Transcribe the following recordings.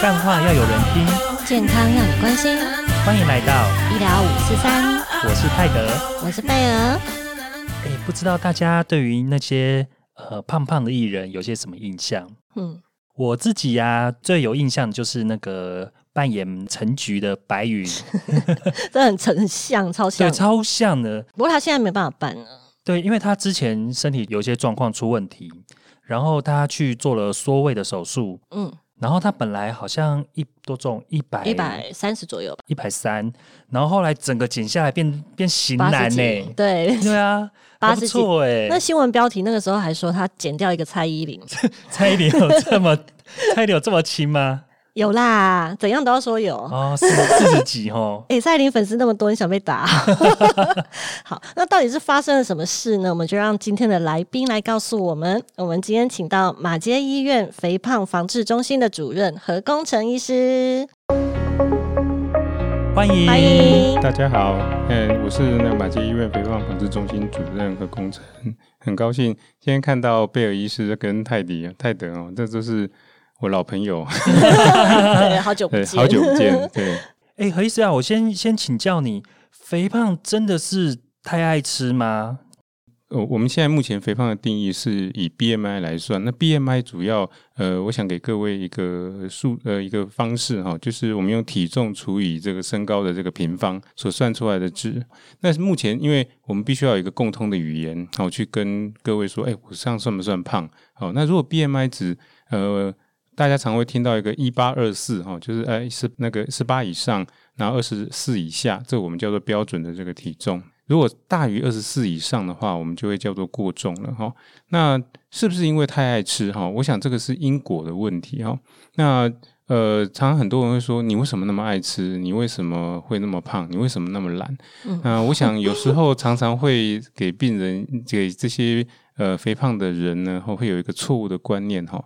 干话要有人听，健康要你关心，欢迎来到，医疗五四三，我是泰德。我是贝儿。哎，不知道大家对于那些呃胖胖的艺人有些什么印象？嗯，我自己呀、最有印象就是那个扮演陈菊的白云，这很很像，超像对，。超像的。不过他现在没办法办了。对，因为他之前身体有一些状况出问题，然后他去做了缩胃的手术，嗯，然后他本来好像一多重一百一百三十左右吧，一百三，然后后来整个减下来变变型男呢。对，对啊，八十几错哎、那新闻标题那个时候还说他减掉一个蔡依林，蔡依林有这么蔡依林有这么轻吗？有啦，怎样都要说有。哦，四四十几哦。哎、蔡依林粉丝那么多，你想被打？好，那到底是发生了什么事呢？我们就让今天的来宾来告诉我们。我们今天请到马街医院肥胖防治中心的主任何工程医师，欢迎欢迎。大家好，嗯，我是那马街医院肥胖防治中心主任和工程，很高兴今天看到贝尔医师跟泰迪、泰德哦，这都是我老朋友，对，好久不，见，好久不见，对，哎，何医师啊，我先先请教你，肥胖真的是太爱吃吗？呃，我们现在目前肥胖的定义是以 BMI 来算，那 BMI 主要呃，我想给各位一个数呃一个方式哈，就是我们用体重除以这个身高的这个平方所算出来的值。那是目前，因为我们必须要有一个共通的语言，好去跟各位说，哎，我这样算不算胖？好，那如果 BMI 值呃。大家常会听到一个一八二四哈，就是哎是那个十八以上，然后二十四以下，这我们叫做标准的这个体重。如果大于二十四以上的话，我们就会叫做过重了哈。那是不是因为太爱吃哈？我想这个是因果的问题哈。那呃，常常很多人会说，你为什么那么爱吃？你为什么会那么胖？你为什么那么懒？嗯那、我想有时候常常会给病人给这些呃肥胖的人呢，会有一个错误的观念哈。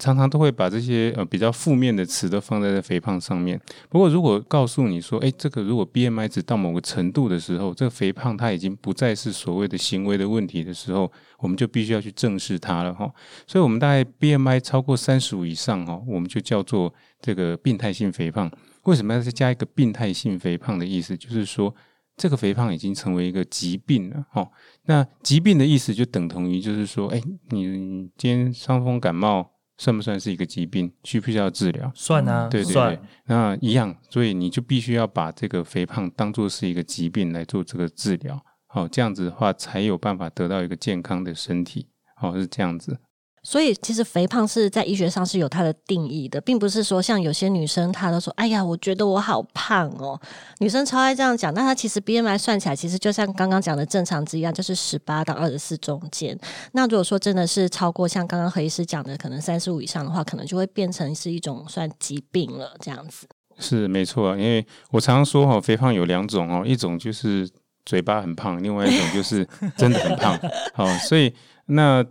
常常都会把这些呃比较负面的词都放在这肥胖上面。不过，如果告诉你说，哎，这个如果 BMI 值到某个程度的时候，这个肥胖它已经不再是所谓的行为的问题的时候，我们就必须要去正视它了哈。所以，我们大概 BMI 超过三十五以上哈，我们就叫做这个病态性肥胖。为什么要再加一个病态性肥胖的意思？就是说。这个肥胖已经成为一个疾病了，哈、那疾病的意思就等同于，就是说，哎，你今天伤风感冒算不算是一个疾病？需不需要治疗？算啊，对对对。，那一样，所以你就必须要把这个肥胖当做是一个疾病来做这个治疗，好、这样子的话才有办法得到一个健康的身体，好、是这样子。所以其实肥胖是在医学上是有它的定义的，并不是说像有些女生她都说：“哎呀，我觉得我好胖哦。”女生超爱这样讲，那她其实 BMI 算起来，其实就像刚刚讲的正常值一样，就是十八到二十四中间。那如果说真的是超过像刚刚何医师讲的，可能三十五以上的话，可能就会变成是一种算疾病了，这样子。是没错，因为我常常说哈，肥胖有两种哦，一种就是嘴巴很胖，另外一种就是真的很胖。好，所以那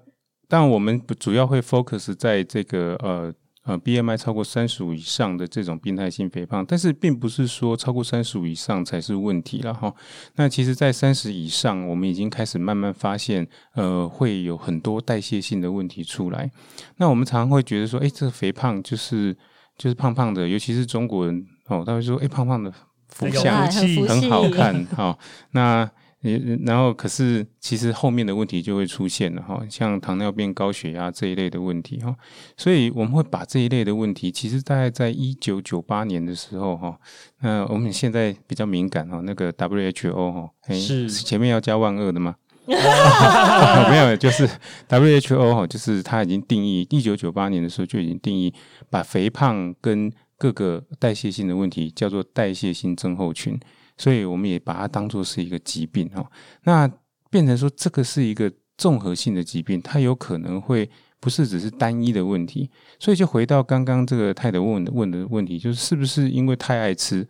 但我们主要会 focus 在这个呃呃 BMI 超过三十五以上的这种病态性肥胖，但是并不是说超过三十五以上才是问题了哈。那其实，在三十以上，我们已经开始慢慢发现，呃，会有很多代谢性的问题出来。那我们常常会觉得说，哎，这个肥胖就是就是胖胖的，尤其是中国人哦，他会说，哎，胖胖的福相很很好看哈、那呃然后可是其实后面的问题就会出现了哈、像糖尿病、高血压这一类的问题哈、所以我们会把这一类的问题，其实大概在一九九八年的时候哈、那我们现在比较敏感哈、那个 WHO 哈、诶是前面要加万恶的吗？没有，就是 WHO 哈，就是它已经定义，一九九八年的时候就已经定义，把肥胖跟各个代谢性的问题叫做代谢性症候群，所以我们也把它当做是一个疾病哈。那变成说这个是一个综合性的疾病，它有可能会不是只是单一的问题，所以就回到刚刚这个泰德问的问的问题，就是是不是因为太爱吃？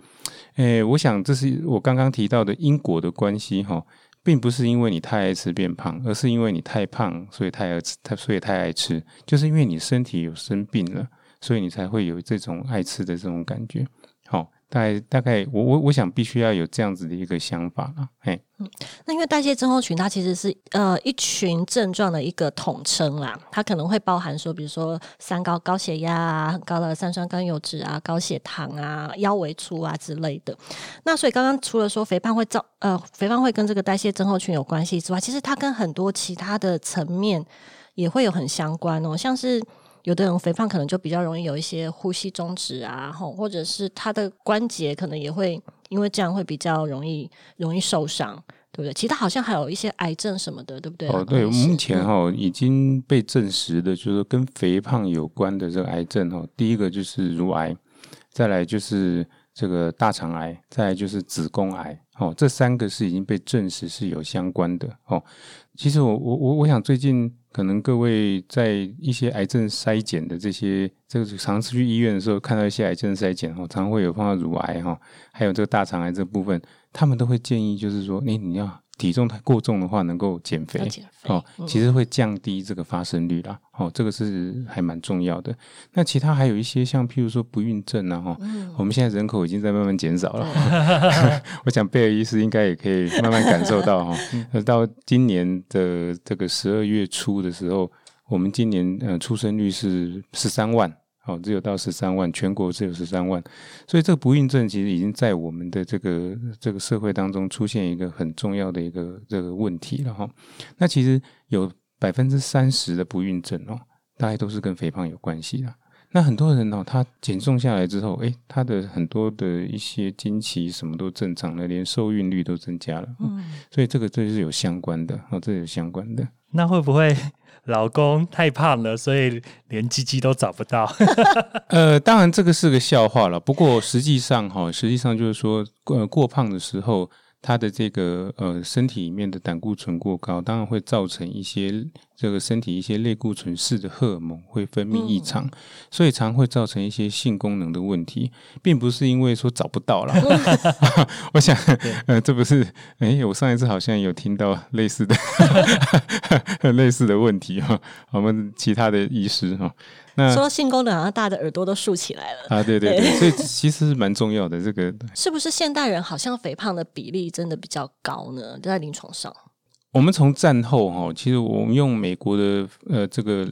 诶，我想这是我刚刚提到的因果的关系哈。并不是因为你太爱吃变胖，而是因为你太胖，所以太爱吃，太所以太爱吃，就是因为你身体有生病了，所以你才会有这种爱吃的这种感觉。大概大概，我我我想必须要有这样子的一个想法了，嘿。那因为代谢症候群，它其实是呃一群症状的一个统称啦，它可能会包含说，比如说三高、高血压啊、很高的三酸甘油脂啊、高血糖啊、腰围粗啊之类的。那所以刚刚除了说肥胖会造呃肥胖会跟这个代谢症候群有关系之外，其实它跟很多其他的层面也会有很相关哦，像是。有的人肥胖可能就比较容易有一些呼吸中止啊，吼，或者是他的关节可能也会因为这样会比较容易容易受伤，对不对？其他好像还有一些癌症什么的，对不对？哦，对，目前哈已经被证实的，就是跟肥胖有关的这个癌症哈，第一个就是乳癌，再来就是这个大肠癌，再来就是子宫癌，哦，这三个是已经被证实是有相关的哦。其实我我我我想最近。可能各位在一些癌症筛检的这些，这个常次去医院的时候，看到一些癌症筛检哈，常会有碰到乳癌哈，还有这个大肠癌这部分，他们都会建议就是说，你你要。体重太过重的话，能够减肥哦，其实会降低这个发生率啦。哦，这个是还蛮重要的。那其他还有一些像譬如说不孕症啊，哈，我们现在人口已经在慢慢减少了。我想贝尔医师应该也可以慢慢感受到哈。到今年的这个十二月初的时候，我们今年呃出生率是十三万。哦，只有到十三万，全国只有十三万，所以这个不孕症其实已经在我们的这个这个社会当中出现一个很重要的一个这个问题了哈。那其实有百分之三十的不孕症哦，大概都是跟肥胖有关系的。那很多人呢，他减重下来之后，诶，他的很多的一些经期什么都正常了，连受孕率都增加了。嗯，所以这个这是有相关的哦，这有相关的。那会不会？老公太胖了，所以连鸡鸡都找不到。呃，当然这个是个笑话了。不过实际上哈，实际上就是说，呃，过胖的时候。他的这个呃身体里面的胆固醇过高，当然会造成一些这个身体一些类固醇式的荷尔蒙会分泌异常，所以常会造成一些性功能的问题，并不是因为说找不到了。我想，呃，这不是，哎，我上一次好像有听到类似的 类似的问题哈，我们其他的医师哈。说性功能，好像大家的耳朵都竖起来了啊！对对对，所以其实是蛮重要的。这个是不是现代人好像肥胖的比例真的比较高呢？在临床上，我们从战后哈，其实我们用美国的呃这个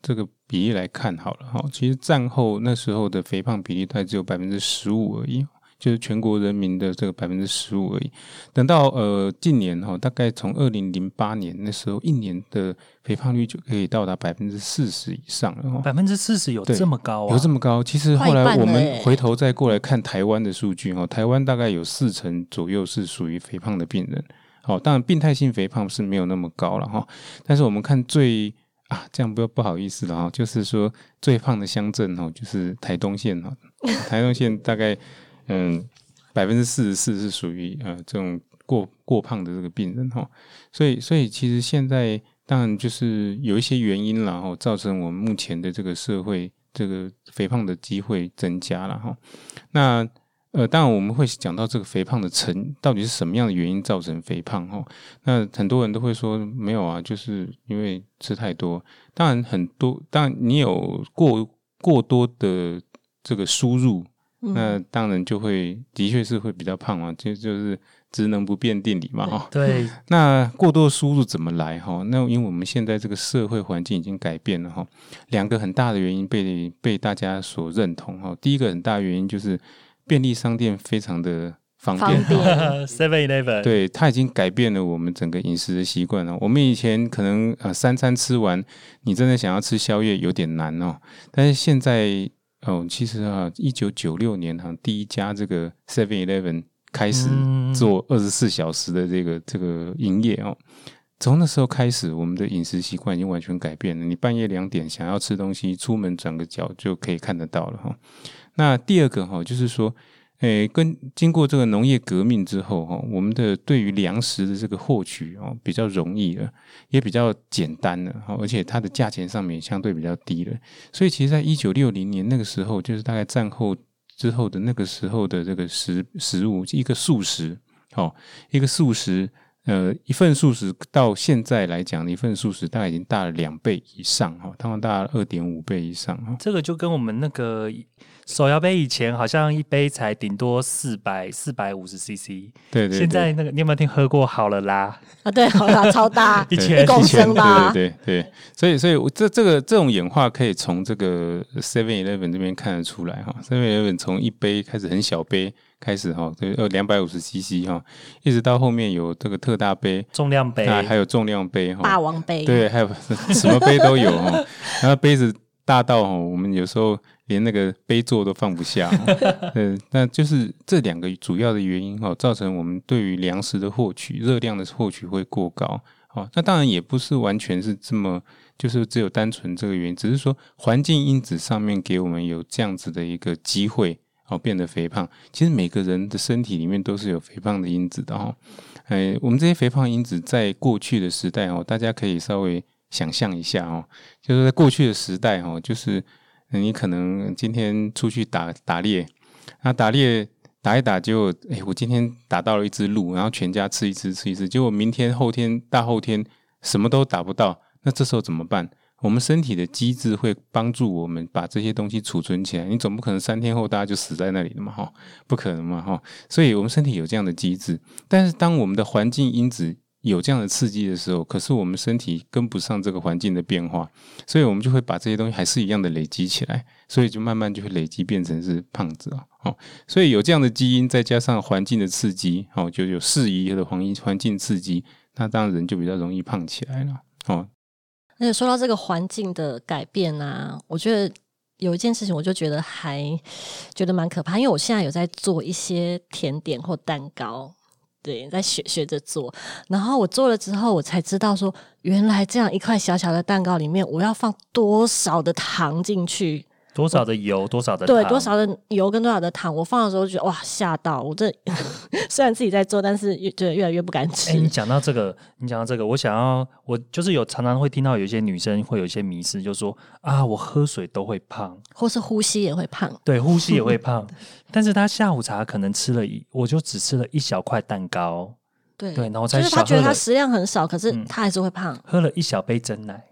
这个比例来看好了哈，其实战后那时候的肥胖比例大概只有百分之十五而已。就是全国人民的这个百分之十五而已。等到呃近年哈，大概从二零零八年那时候，一年的肥胖率就可以到达百分之四十以上了。百分之四十有这么高？有这么高？其实后来我们回头再过来看台湾的数据哈，台湾大概有四成左右是属于肥胖的病人。好，当然病态性肥胖是没有那么高了哈。但是我们看最啊，这样不要不好意思了哈，就是说最胖的乡镇哈，就是台东县哈，台东县大概。嗯，百分之四十四是属于呃这种过过胖的这个病人哈，所以所以其实现在当然就是有一些原因然后造成我们目前的这个社会这个肥胖的机会增加了哈。那呃当然我们会讲到这个肥胖的成到底是什么样的原因造成肥胖哈？那很多人都会说没有啊，就是因为吃太多。当然很多，当然你有过过多的这个输入。那当然就会，的确是会比较胖啊，就就是职能不变定理嘛，哈。对。那过多的输入怎么来哈？那因为我们现在这个社会环境已经改变了哈，两个很大的原因被被大家所认同哈。第一个很大原因就是便利商店非常的方便，Seven Eleven。对，它已经改变了我们整个饮食的习惯了。我们以前可能呃三餐吃完，你真的想要吃宵夜有点难哦，但是现在。哦，其实啊，一九九六年哈，第一家这个 Seven Eleven 开始做二十四小时的这个这个营业哦。从那时候开始，我们的饮食习惯已经完全改变了。你半夜两点想要吃东西，出门转个角就可以看得到了哈。那第二个哈，就是说。诶，跟经过这个农业革命之后，哈，我们的对于粮食的这个获取哦，比较容易了，也比较简单了，而且它的价钱上面相对比较低了。所以，其实，在一九六零年那个时候，就是大概战后之后的那个时候的这个食食物，一个素食，哦，一个素食，呃，一份素食到现在来讲，一份素食大概已经大了两倍以上哈，他们大了二点五倍以上哈。这个就跟我们那个手摇杯以前好像一杯才顶多四百四百五十 CC，对对对，现在那个你有没有听喝过好了啦？啊，对，好啦，超大，一千一公升吧，对对对，所以所以这这个这种演化可以从这个 Seven Eleven 这边看得出来哈，Seven Eleven 从一杯开始很小杯。开始哈，对呃两百五十 CC 哈，一直到后面有这个特大杯、重量杯，还有重量杯哈，霸王杯，对，还有什么杯都有哈。然后杯子大到哈，我们有时候连那个杯座都放不下。对，那就是这两个主要的原因哈，造成我们对于粮食的获取、热量的获取会过高。哦，那当然也不是完全是这么，就是只有单纯这个原因，只是说环境因子上面给我们有这样子的一个机会。哦，变得肥胖，其实每个人的身体里面都是有肥胖的因子的哈。哎，我们这些肥胖因子在过去的时代哦，大家可以稍微想象一下哦，就是在过去的时代哦，就是你可能今天出去打打猎，那打猎打一打就，哎，我今天打到了一只鹿，然后全家吃一只吃一只，结果明天后天大后天什么都打不到，那这时候怎么办？我们身体的机制会帮助我们把这些东西储存起来。你总不可能三天后大家就死在那里了嘛？哈，不可能嘛？哈，所以我们身体有这样的机制。但是当我们的环境因子有这样的刺激的时候，可是我们身体跟不上这个环境的变化，所以我们就会把这些东西还是一样的累积起来，所以就慢慢就会累积变成是胖子啊。哦，所以有这样的基因，再加上环境的刺激，哦，就有适宜的环境环境刺激，那当然人就比较容易胖起来了。哦。而且说到这个环境的改变啊，我觉得有一件事情，我就觉得还觉得蛮可怕，因为我现在有在做一些甜点或蛋糕，对，在学学着做。然后我做了之后，我才知道说，原来这样一块小小的蛋糕里面，我要放多少的糖进去。多少的油，多少的对，多少的油跟多少的糖，我放的时候觉得哇，吓到我！这 虽然自己在做，但是越觉得越来越不敢吃。你讲到这个，你讲到这个，我想要，我就是有常常会听到有一些女生会有一些迷失，就说啊，我喝水都会胖，或是呼吸也会胖。对，呼吸也会胖。但是她下午茶可能吃了一，我就只吃了一小块蛋糕。对对，然后才就是她觉得她食量很少，可是她还是会胖。喝了一小杯真奶。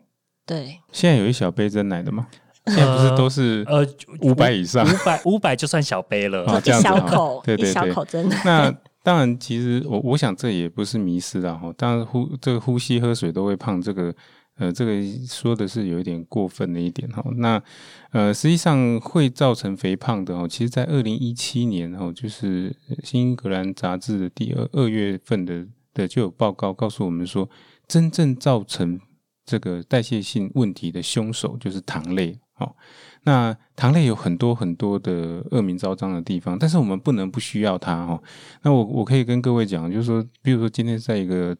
对，现在有一小杯真奶的吗？现在不是都是呃五百以上，五百五百就算小杯了，一小口，对对对，真的。那当然，其实我我想这也不是迷失啊。哈。当然呼这个呼吸喝水都会胖，这个呃这个说的是有一点过分的一点哈。那呃实际上会造成肥胖的哦，其实在二零一七年哦，就是新英格兰杂志的第二二月份的的就有报告告诉我们说，真正造成这个代谢性问题的凶手就是糖类。好，那糖类有很多很多的恶名昭彰的地方，但是我们不能不需要它哈。那我我可以跟各位讲，就是说，比如说今天在一个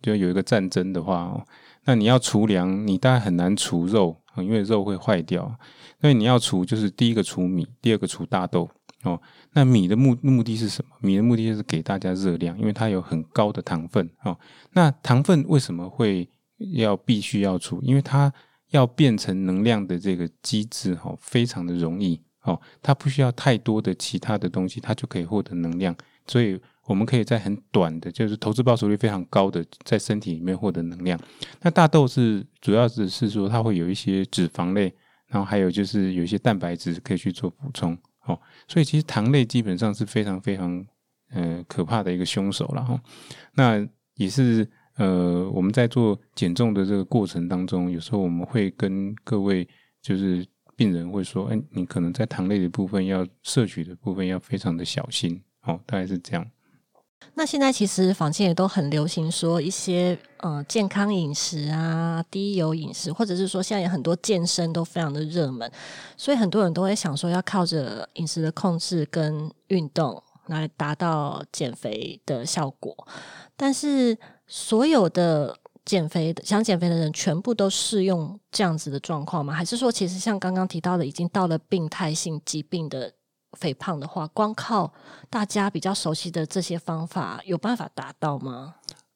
就有一个战争的话哦，那你要储粮，你大概很难储肉，因为肉会坏掉。所以你要储，就是第一个储米，第二个储大豆哦。那米的目目的是什么？米的目的就是给大家热量，因为它有很高的糖分哦。那糖分为什么会要必须要储？因为它要变成能量的这个机制，哈，非常的容易，哦，它不需要太多的其他的东西，它就可以获得能量，所以我们可以在很短的，就是投资报酬率非常高的，在身体里面获得能量。那大豆是主要只是说它会有一些脂肪类，然后还有就是有一些蛋白质可以去做补充，哦，所以其实糖类基本上是非常非常呃可怕的一个凶手了，哈，那也是。呃，我们在做减重的这个过程当中，有时候我们会跟各位就是病人会说，哎，你可能在糖类的部分要摄取的部分要非常的小心，哦，大概是这样。那现在其实坊间也都很流行说一些呃健康饮食啊、低油饮食，或者是说现在有很多健身都非常的热门，所以很多人都会想说要靠着饮食的控制跟运动来达到减肥的效果，但是。所有的减肥的想减肥的人，全部都适用这样子的状况吗？还是说，其实像刚刚提到的，已经到了病态性疾病的肥胖的话，光靠大家比较熟悉的这些方法，有办法达到吗？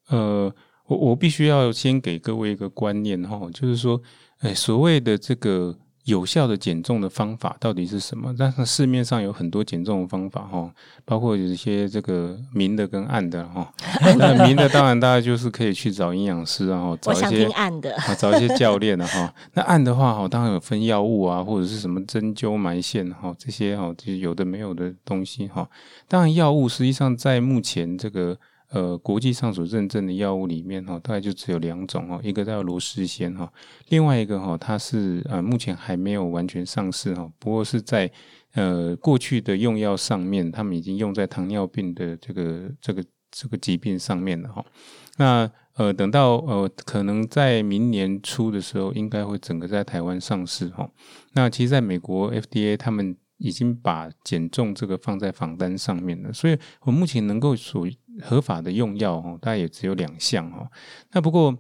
呃，我我必须要先给各位一个观念哈，就是说，哎，所谓的这个有效的减重的方法到底是什么？但是市面上有很多减重的方法哈，包括有一些这个明的跟暗的哈。那明的当然大家就是可以去找营养师然后找一些暗的啊，找一些教练的哈。那暗的话哈，当然有分药物啊，或者是什么针灸埋线哈，这些哈就有的没有的东西哈。当然药物实际上在目前这个。呃，国际上所认证的药物里面哈，大概就只有两种哦，一个叫罗氏仙哈，另外一个哈，它是呃目前还没有完全上市哈，不过是在呃过去的用药上面，他们已经用在糖尿病的这个这个这个疾病上面了哈。那呃等到呃可能在明年初的时候，应该会整个在台湾上市哈。那其实在美国 FDA 他们。已经把减重这个放在房单上面了，所以我目前能够属合法的用药哦，大概也只有两项哦。那不过。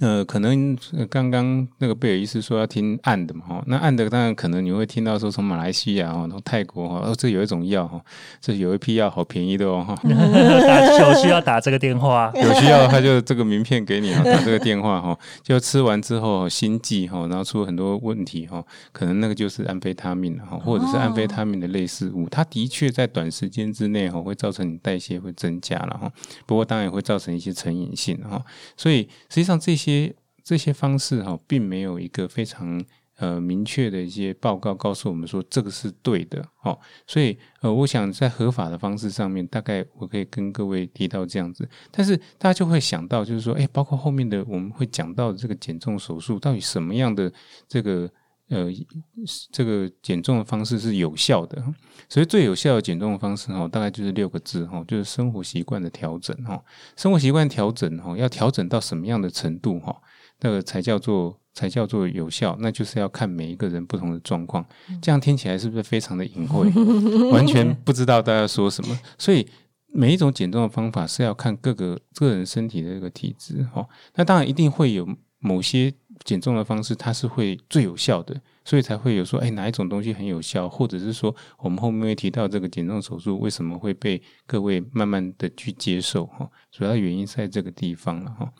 呃，可能刚刚那个贝尔医师说要听暗的嘛，哈，那暗的当然可能你会听到说从马来西亚哦，从泰国哈，哦，这有一种药哈，这有一批药好便宜的哦，哈，有需要打这个电话，有需要他就这个名片给你，打这个电话哈，就吃完之后心悸哈，然后出很多问题哈，可能那个就是安非他命哈，或者是安非他命的类似物，它的确在短时间之内哈会造成你代谢会增加了哈，不过当然也会造成一些成瘾性哈，所以实际上这些。这些方式哈，并没有一个非常呃明确的一些报告告诉我们说这个是对的哦，所以呃，我想在合法的方式上面，大概我可以跟各位提到这样子，但是大家就会想到，就是说，哎，包括后面的我们会讲到这个减重手术，到底什么样的这个。呃，这个减重的方式是有效的，所以最有效的减重的方式哈，大概就是六个字哈，就是生活习惯的调整哈。生活习惯调整哈，要调整到什么样的程度哈，那个才叫做才叫做有效，那就是要看每一个人不同的状况。这样听起来是不是非常的隐晦，完全不知道大家说什么？所以每一种减重的方法是要看各个个人身体的这个体质哈。那当然一定会有某些。减重的方式，它是会最有效的，所以才会有说，哎，哪一种东西很有效，或者是说，我们后面会提到这个减重手术为什么会被各位慢慢的去接受哈，主要原因在这个地方了哈。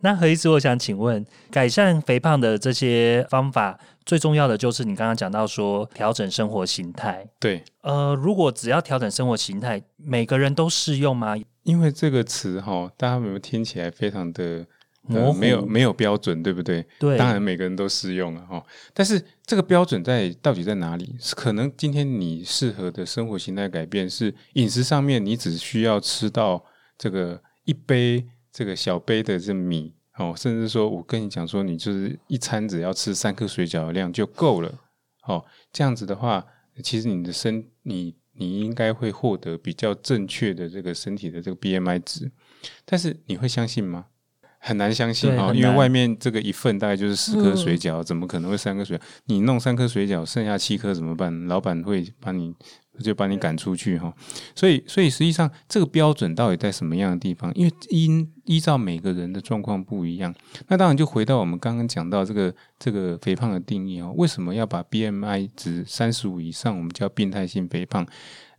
那何医师，我想请问，改善肥胖的这些方法，最重要的就是你刚刚讲到说调整生活形态。对，呃，如果只要调整生活形态，每个人都适用吗？因为这个词哈，大家有没有听起来非常的？模没有没有标准，对不对？对，当然每个人都适用了哈。但是这个标准在到底在哪里？是可能今天你适合的生活形态改变是饮食上面，你只需要吃到这个一杯这个小杯的这米哦，甚至说我跟你讲说，你就是一餐只要吃三颗水饺的量就够了。哦，这样子的话，其实你的身你你应该会获得比较正确的这个身体的这个 BMI 值。但是你会相信吗？很难相信啊，因为外面这个一份大概就是十颗水饺，怎么可能会三颗水饺？你弄三颗水饺，剩下七颗怎么办？老板会把你就把你赶出去哈。所以，所以实际上这个标准到底在什么样的地方？因为依依照每个人的状况不一样，那当然就回到我们刚刚讲到这个这个肥胖的定义哦。为什么要把 BMI 值三十五以上，我们叫病态性肥胖？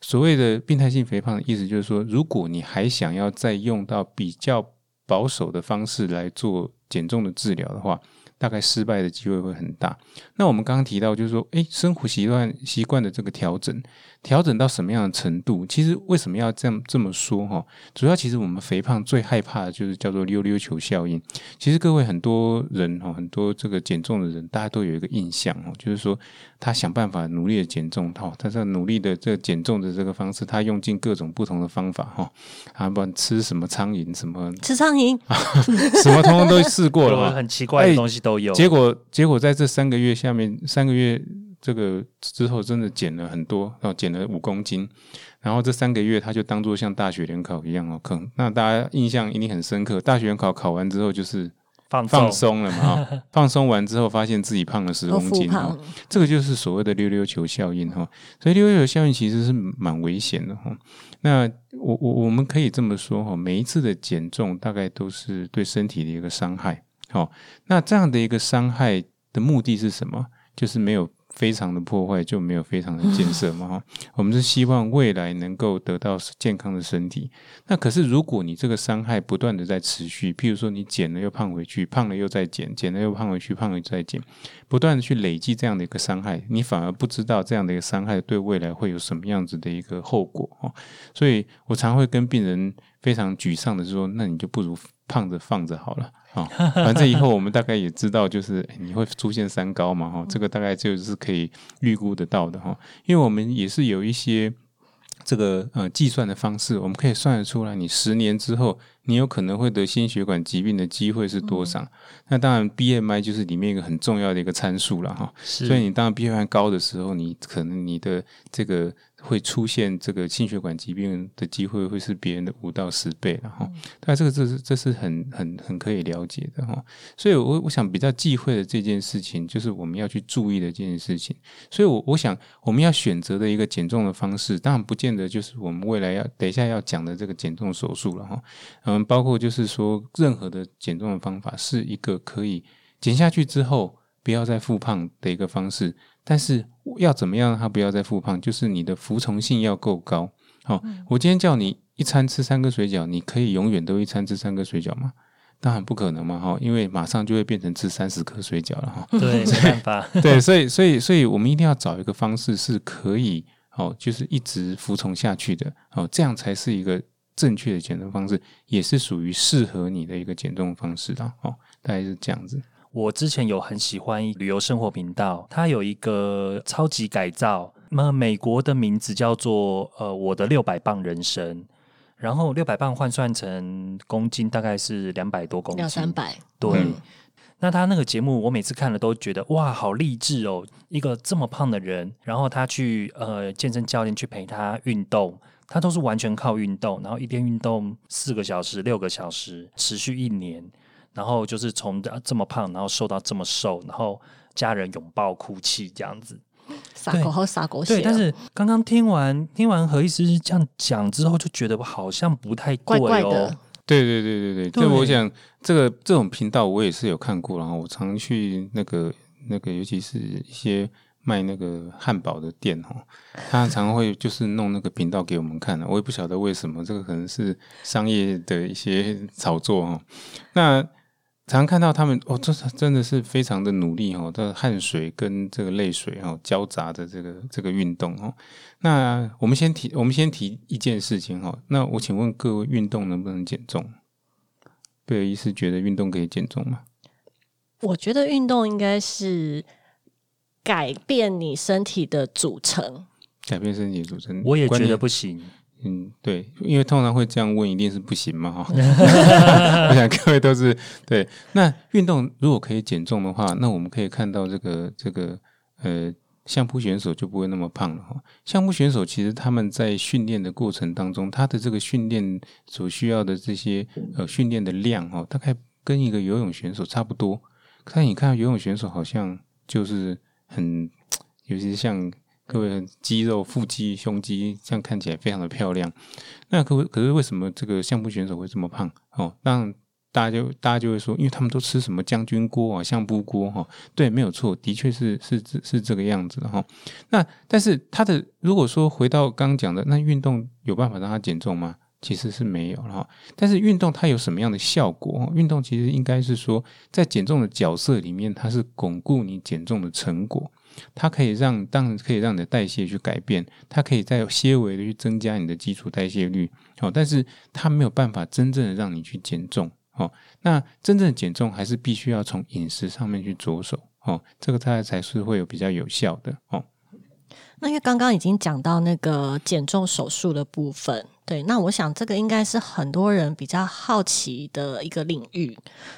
所谓的病态性肥胖的意思就是说，如果你还想要再用到比较。保守的方式来做减重的治疗的话。大概失败的机会会很大。那我们刚刚提到，就是说，诶，生活习惯习惯的这个调整，调整到什么样的程度？其实为什么要这样这么说？哈，主要其实我们肥胖最害怕的就是叫做溜溜球效应。其实各位很多人哈，很多这个减重的人，大家都有一个印象哦，就是说他想办法努力的减重，哈，他在努力的这个减重的这个方式，他用尽各种不同的方法，哈，啊，不管吃什么苍蝇，什么吃苍蝇，什么通通都试过了，很奇怪的东西都。结果，结果在这三个月下面，三个月这个之后，真的减了很多，然后减了五公斤。然后这三个月，他就当做像大学联考一样哦，可能那大家印象一定很深刻。大学联考考完之后，就是放放松了嘛，放松完之后，发现自己胖了十公斤哦，这个就是所谓的溜溜球效应哈。所以溜溜球效应其实是蛮危险的哈。那我我我们可以这么说哈，每一次的减重大概都是对身体的一个伤害。好，那这样的一个伤害的目的是什么？就是没有非常的破坏，就没有非常的建设嘛哈。我们是希望未来能够得到健康的身体。那可是如果你这个伤害不断的在持续，譬如说你减了又胖回去，胖了又再减，减了又胖回去，胖了又再减，不断的去累积这样的一个伤害，你反而不知道这样的一个伤害对未来会有什么样子的一个后果哦。所以我常会跟病人非常沮丧的说，那你就不如胖着放着好了。好，反正以后我们大概也知道，就是你会出现三高嘛，哈，这个大概就是可以预估得到的哈，因为我们也是有一些这个呃计算的方式，我们可以算得出来，你十年之后你有可能会得心血管疾病的机会是多少。那当然，BMI 就是里面一个很重要的一个参数了哈，所以你当然 BMI 高的时候，你可能你的这个。会出现这个心血管疾病的机会会是别人的五到十倍了哈，但这个这是这是很很很可以了解的哈，所以我我想比较忌讳的这件事情，就是我们要去注意的这件事情，所以我我想我们要选择的一个减重的方式，当然不见得就是我们未来要等一下要讲的这个减重手术了哈，嗯，包括就是说任何的减重的方法是一个可以减下去之后不要再复胖的一个方式。但是要怎么样让他不要再复胖？就是你的服从性要够高。好，我今天叫你一餐吃三个水饺，你可以永远都一餐吃三个水饺吗？当然不可能嘛！哈，因为马上就会变成吃三十颗水饺了哈。对，没办法。对，所以，所以，所以我们一定要找一个方式是可以，哦，就是一直服从下去的。哦，这样才是一个正确的减重方式，也是属于适合你的一个减重方式的。哦，大概是这样子。我之前有很喜欢旅游生活频道，它有一个超级改造，那美国的名字叫做呃我的六百磅人生，然后六百磅换算成公斤大概是两百多公斤，两三百。对，那他那个节目我每次看了都觉得哇，好励志哦！一个这么胖的人，然后他去呃健身教练去陪他运动，他都是完全靠运动，然后一天运动四个小时、六个小时，持续一年。然后就是从这么胖，然后瘦到这么瘦，然后家人拥抱哭泣这样子，撒狗好撒狗血。对，但是刚刚听完听完何医师这样讲之后，就觉得我好像不太怪怪的。对对对对对，对我想这个这种频道我也是有看过，然后我常去那个那个，尤其是一些卖那个汉堡的店哦，他常会就是弄那个频道给我们看的，我也不晓得为什么，这个可能是商业的一些 炒作哦。那常看到他们哦，这真的是非常的努力哦，的汗水跟这个泪水哦交杂的这个这个运动哦。那我们先提，我们先提一件事情哈。那我请问各位，运动能不能减重？贝尔医师觉得运动可以减重吗？我觉得运动应该是改变你身体的组成，改变身体组成，我也觉得不行。嗯，对，因为通常会这样问，一定是不行嘛，哈。我想各位都是对。那运动如果可以减重的话，那我们可以看到这个这个呃，相扑选手就不会那么胖了哈。相扑选手其实他们在训练的过程当中，他的这个训练所需要的这些呃训练的量哈，大概跟一个游泳选手差不多。但你看游泳选手好像就是很，尤其是像。各位肌肉、腹肌、胸肌，这样看起来非常的漂亮。那可可是为什么这个相扑选手会这么胖？哦，让大家就大家就会说，因为他们都吃什么将军锅啊、相扑锅哈。对，没有错，的确是是是这个样子的哈。那但是他的如果说回到刚刚讲的，那运动有办法让他减重吗？其实是没有哈。但是运动它有什么样的效果？运动其实应该是说，在减重的角色里面，它是巩固你减重的成果。它可以让，当然可以让你的代谢去改变，它可以在些微的去增加你的基础代谢率，哦，但是它没有办法真正的让你去减重，哦，那真正的减重还是必须要从饮食上面去着手，哦，这个它才是会有比较有效的，哦。那因为刚刚已经讲到那个减重手术的部分，对，那我想这个应该是很多人比较好奇的一个领域，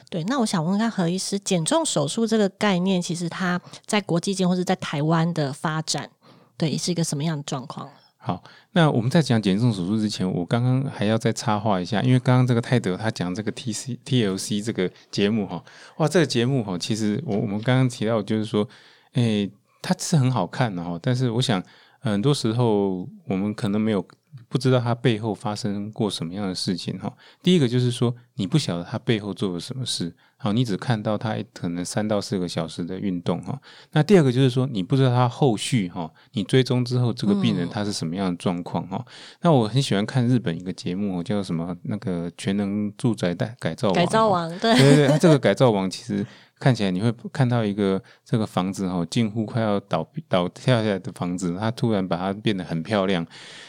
对。那我想问看何医师，减重手术这个概念，其实它在国际间或者在台湾的发展，对，是一个什么样的状况？好，那我们在讲减重手术之前，我刚刚还要再插话一下，因为刚刚这个泰德他讲这个 T C T L C 这个节目哈，哇，这个节目哈，其实我我们刚刚提到就是说，诶。它是很好看的哈，但是我想很多时候我们可能没有不知道他背后发生过什么样的事情哈。第一个就是说，你不晓得他背后做了什么事，好，你只看到他可能三到四个小时的运动哈。那第二个就是说，你不知道他后续哈，你追踪之后这个病人他是什么样的状况哈。那我很喜欢看日本一个节目叫什么那个全能住宅改改造改造王，对对对，这个改造王其实。看起来你会看到一个这个房子哈，近乎快要倒倒跳下来的房子，它突然把它变得很漂亮。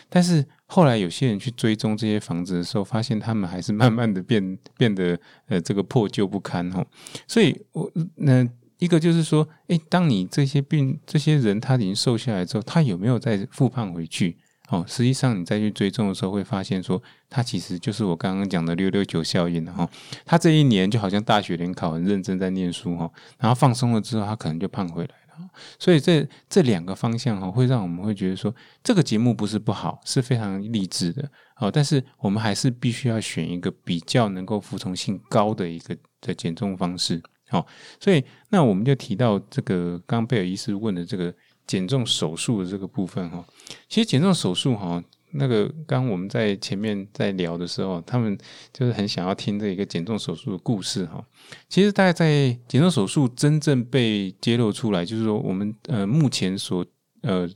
但是后来有些人去追踪这些房子的时候，发现他们还是慢慢的变变得呃这个破旧不堪哈。所以我那一个就是说，诶，当你这些病这些人他已经瘦下来之后，他有没有再复胖回去？哦，实际上你再去追踪的时候，会发现说，它其实就是我刚刚讲的六六九效应哈。他这一年就好像大学联考很认真在念书哈，然后放松了之后，他可能就胖回来了。所以这这两个方向哈，会让我们会觉得说，这个节目不是不好，是非常励志的。好，但是我们还是必须要选一个比较能够服从性高的一个的减重方式。好，所以那我们就提到这个刚贝尔医师问的这个。减重手术的这个部分哈，其实减重手术哈，那个刚我们在前面在聊的时候，他们就是很想要听这一个减重手术的故事哈。其实大概在减重手术真正被揭露出来，就是说我们呃目前所呃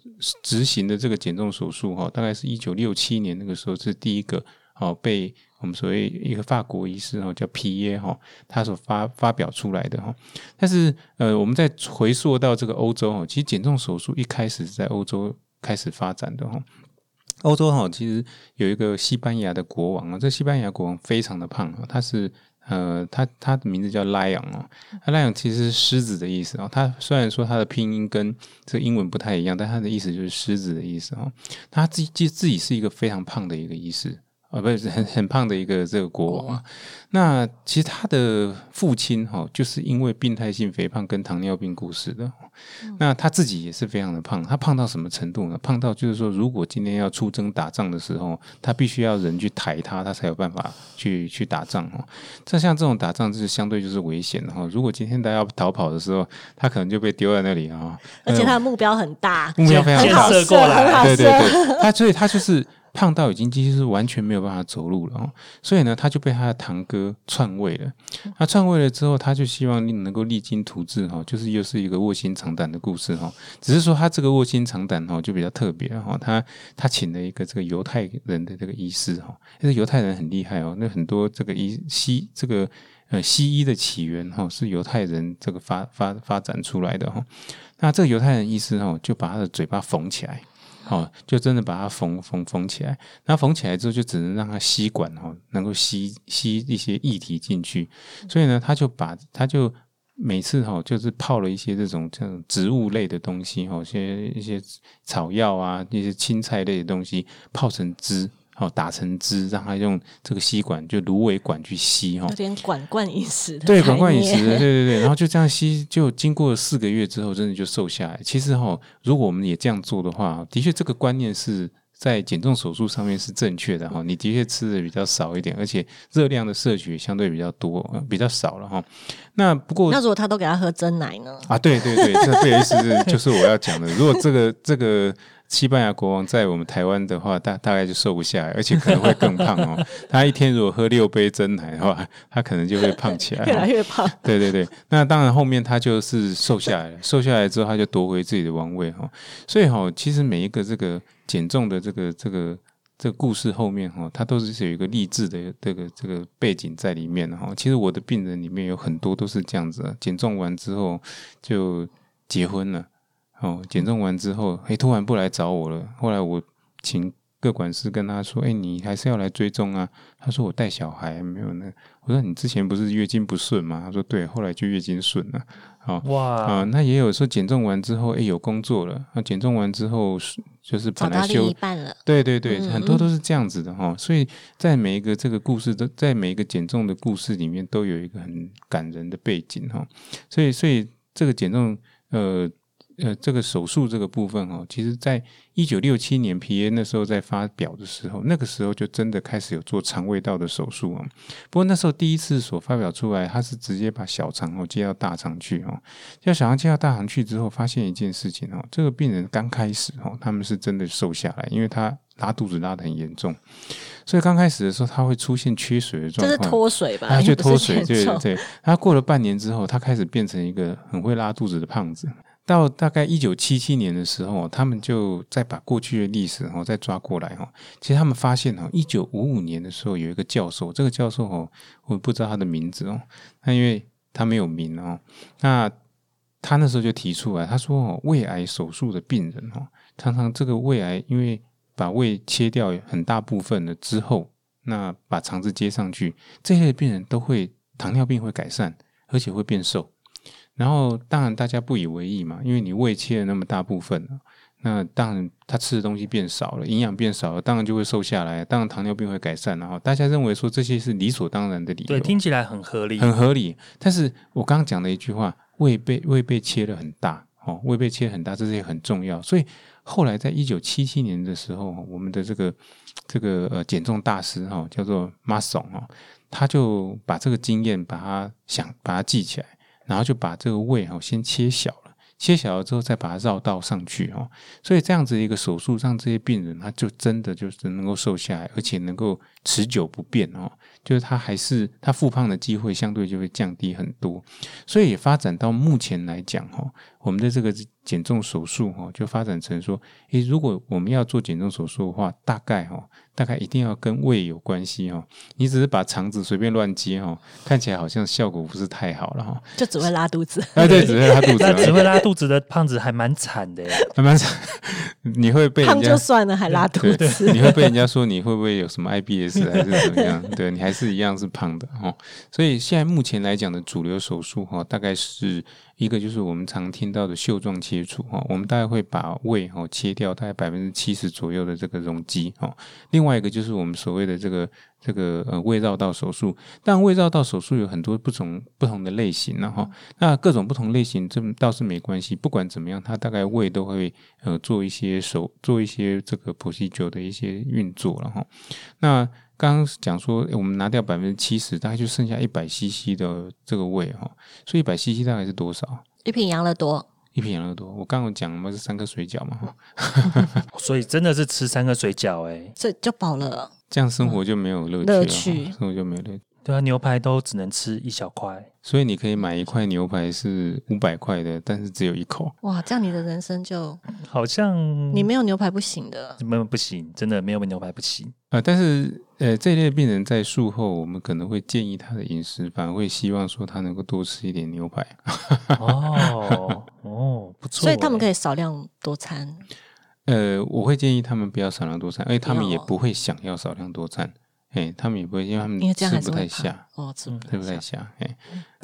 执行的这个减重手术哈，大概是一九六七年那个时候是第一个哦被。我们所谓一个法国医师哈，叫皮耶哈，他所发发表出来的哈。但是呃，我们在回溯到这个欧洲哈，其实减重手术一开始是在欧洲开始发展的哈。欧洲哈，其实有一个西班牙的国王啊，这西班牙国王非常的胖啊，他是呃，他他的名字叫 lion 哦，lion 其实是狮子的意思啊。他虽然说他的拼音跟这英文不太一样，但他的意思就是狮子的意思哦。他自己自己是一个非常胖的一个医师。啊，不是 很很胖的一个这个国王啊。那其实他的父亲哈，就是因为病态性肥胖跟糖尿病故事的。那他自己也是非常的胖，他胖到什么程度呢？胖到就是说，如果今天要出征打仗的时候，他必须要人去抬他，他才有办法去去打仗哦。这像这种打仗就是相对就是危险的哈。如果今天他要逃跑的时候，他可能就被丢在那里啊。而且他的目标很大，目标非常大，射过来，对对对，他所以他就是。胖到已经几乎是完全没有办法走路了哦，所以呢，他就被他的堂哥篡位了。他篡位了之后，他就希望你能够励精图治哈，就是又是一个卧薪尝胆的故事哈。只是说他这个卧薪尝胆哈就比较特别哈，他他请了一个这个犹太人的这个医师哈，那个犹太人很厉害哦，那很多这个医西这个呃西医的起源哈是犹太人这个发发发展出来的哈。那这个犹太人医师哈就把他的嘴巴缝起来。哦，就真的把它缝缝缝起来，那缝起来之后，就只能让它吸管哦，能够吸吸一些液体进去。所以呢，他就把他就每次哈，就是泡了一些这种这种植物类的东西哈，一些一些草药啊，一些青菜类的东西泡成汁。哦，打成汁，让他用这个吸管，就芦苇管去吸哈，有点管灌饮食的，对，管灌饮食的，对对对，然后就这样吸，就经过四个月之后，真的就瘦下来。其实哈，如果我们也这样做的话，的确这个观念是在减重手术上面是正确的哈。你的确吃的比较少一点，而且热量的摄取相对比较多，比较少了哈。那不过，那如果他都给他喝真奶呢？啊，对对对，这这意思是就是我要讲的。如果这个这个。西班牙国王在我们台湾的话，大大概就瘦不下来，而且可能会更胖哦。他一天如果喝六杯真奶的话，他可能就会胖起来，越来越胖。对对对，那当然后面他就是瘦下来了，瘦下来之后他就夺回自己的王位哈。所以哈，其实每一个这个减重的这个这个这个故事后面哈，它都是有一个励志的这个这个背景在里面哈。其实我的病人里面有很多都是这样子，减重完之后就结婚了。哦，减重完之后，哎，突然不来找我了。后来我请各管事跟他说：“哎，你还是要来追踪啊。”他说：“我带小孩没有呢。”我说：“你之前不是月经不顺吗？”他说：“对，后来就月经顺了。”好哇啊，那也有说减重完之后，哎，有工作了。那减重完之后就是本来休了。对对对，很多都是这样子的哈。所以在每一个这个故事都在每一个减重的故事里面，都有一个很感人的背景哈。所以，所以这个减重呃。呃，这个手术这个部分哦，其实在一九六七年皮耶那时候在发表的时候，那个时候就真的开始有做肠胃道的手术哦。不过那时候第一次所发表出来，他是直接把小肠哦接到大肠去哦，叫小肠接到大肠去之后，发现一件事情哦，这个病人刚开始哦，他们是真的瘦下来，因为他拉肚子拉的很严重，所以刚开始的时候他会出现缺水的状这是况。脱水吧？他就脱水，对对。他过了半年之后，他开始变成一个很会拉肚子的胖子。到大概一九七七年的时候，他们就再把过去的历史哦再抓过来哈。其实他们发现哦，一九五五年的时候有一个教授，这个教授哦，我不知道他的名字哦，那因为他没有名哦。那他那时候就提出来，他说哦，胃癌手术的病人哦，常常这个胃癌因为把胃切掉很大部分了之后，那把肠子接上去，这类病人都会糖尿病会改善，而且会变瘦。然后当然大家不以为意嘛，因为你胃切了那么大部分了，那当然他吃的东西变少了，营养变少了，当然就会瘦下来，当然糖尿病会改善，然后大家认为说这些是理所当然的理由，对，听起来很合理。很合理。但是我刚刚讲的一句话，胃被胃被切了很大，哦，胃被切很大，这是也很重要。所以后来在一九七七年的时候，我们的这个这个呃减重大师哈、叫做 Mason 哦，他就把这个经验把它想把它记起来，然后就把这个胃哈、先切小了。切小了之后，再把它绕道上去哦，所以这样子一个手术，让这些病人他就真的就是能够瘦下来，而且能够持久不变哦。就是他还是他复胖的机会相对就会降低很多，所以也发展到目前来讲哈，我们的这个减重手术哈，就发展成说，诶，如果我们要做减重手术的话，大概哈，大概一定要跟胃有关系哈。你只是把肠子随便乱接哈，看起来好像效果不是太好了哈。就只会拉肚子。哎，对，只会拉肚子那，只会拉肚子的胖子还蛮惨的耶。慢慢 你会被胖就算了，还拉肚，子。你会被人家说你会不会有什么 IBS 还是怎么样？对你还是一样是胖的哦。所以现在目前来讲的主流手术哈、大概是一个就是我们常听到的袖状切除哈、我们大概会把胃哈、切掉大概百分之七十左右的这个容积哈、另外一个就是我们所谓的这个这个呃胃绕道手术，但胃绕道手术有很多不同不同的类型然后、那各种不同类型这倒是没关系，不管怎么样，它大概胃都会呃做一些手做一些这个 procedure 的一些运作了哈。那刚刚讲说，诶我们拿掉百分之七十，大概就剩下一百 CC 的这个胃哈，所以一百 CC 大概是多少？一瓶养乐多，一瓶养乐多。我刚刚有讲嘛，是三个水饺嘛哈，所以真的是吃三个水饺哎。这就饱了。这样生活就没有乐趣了，乐趣生活就没有乐趣。对啊，牛排都只能吃一小块。所以你可以买一块牛排是五百块的，但是只有一口。哇，这样你的人生就好像你没有牛排不行的。没有不行，真的没有牛排不行。啊、但是呃，这一类病人在术后，我们可能会建议他的饮食，反而会希望说他能够多吃一点牛排。哦 哦，不错欸。所以他们可以少量多餐。呃，我会建议他们不要少量多餐，而且他们也不会想要少量多餐。哎，他们也不会，因为他们吃不太下，哦，吃不太下。太下。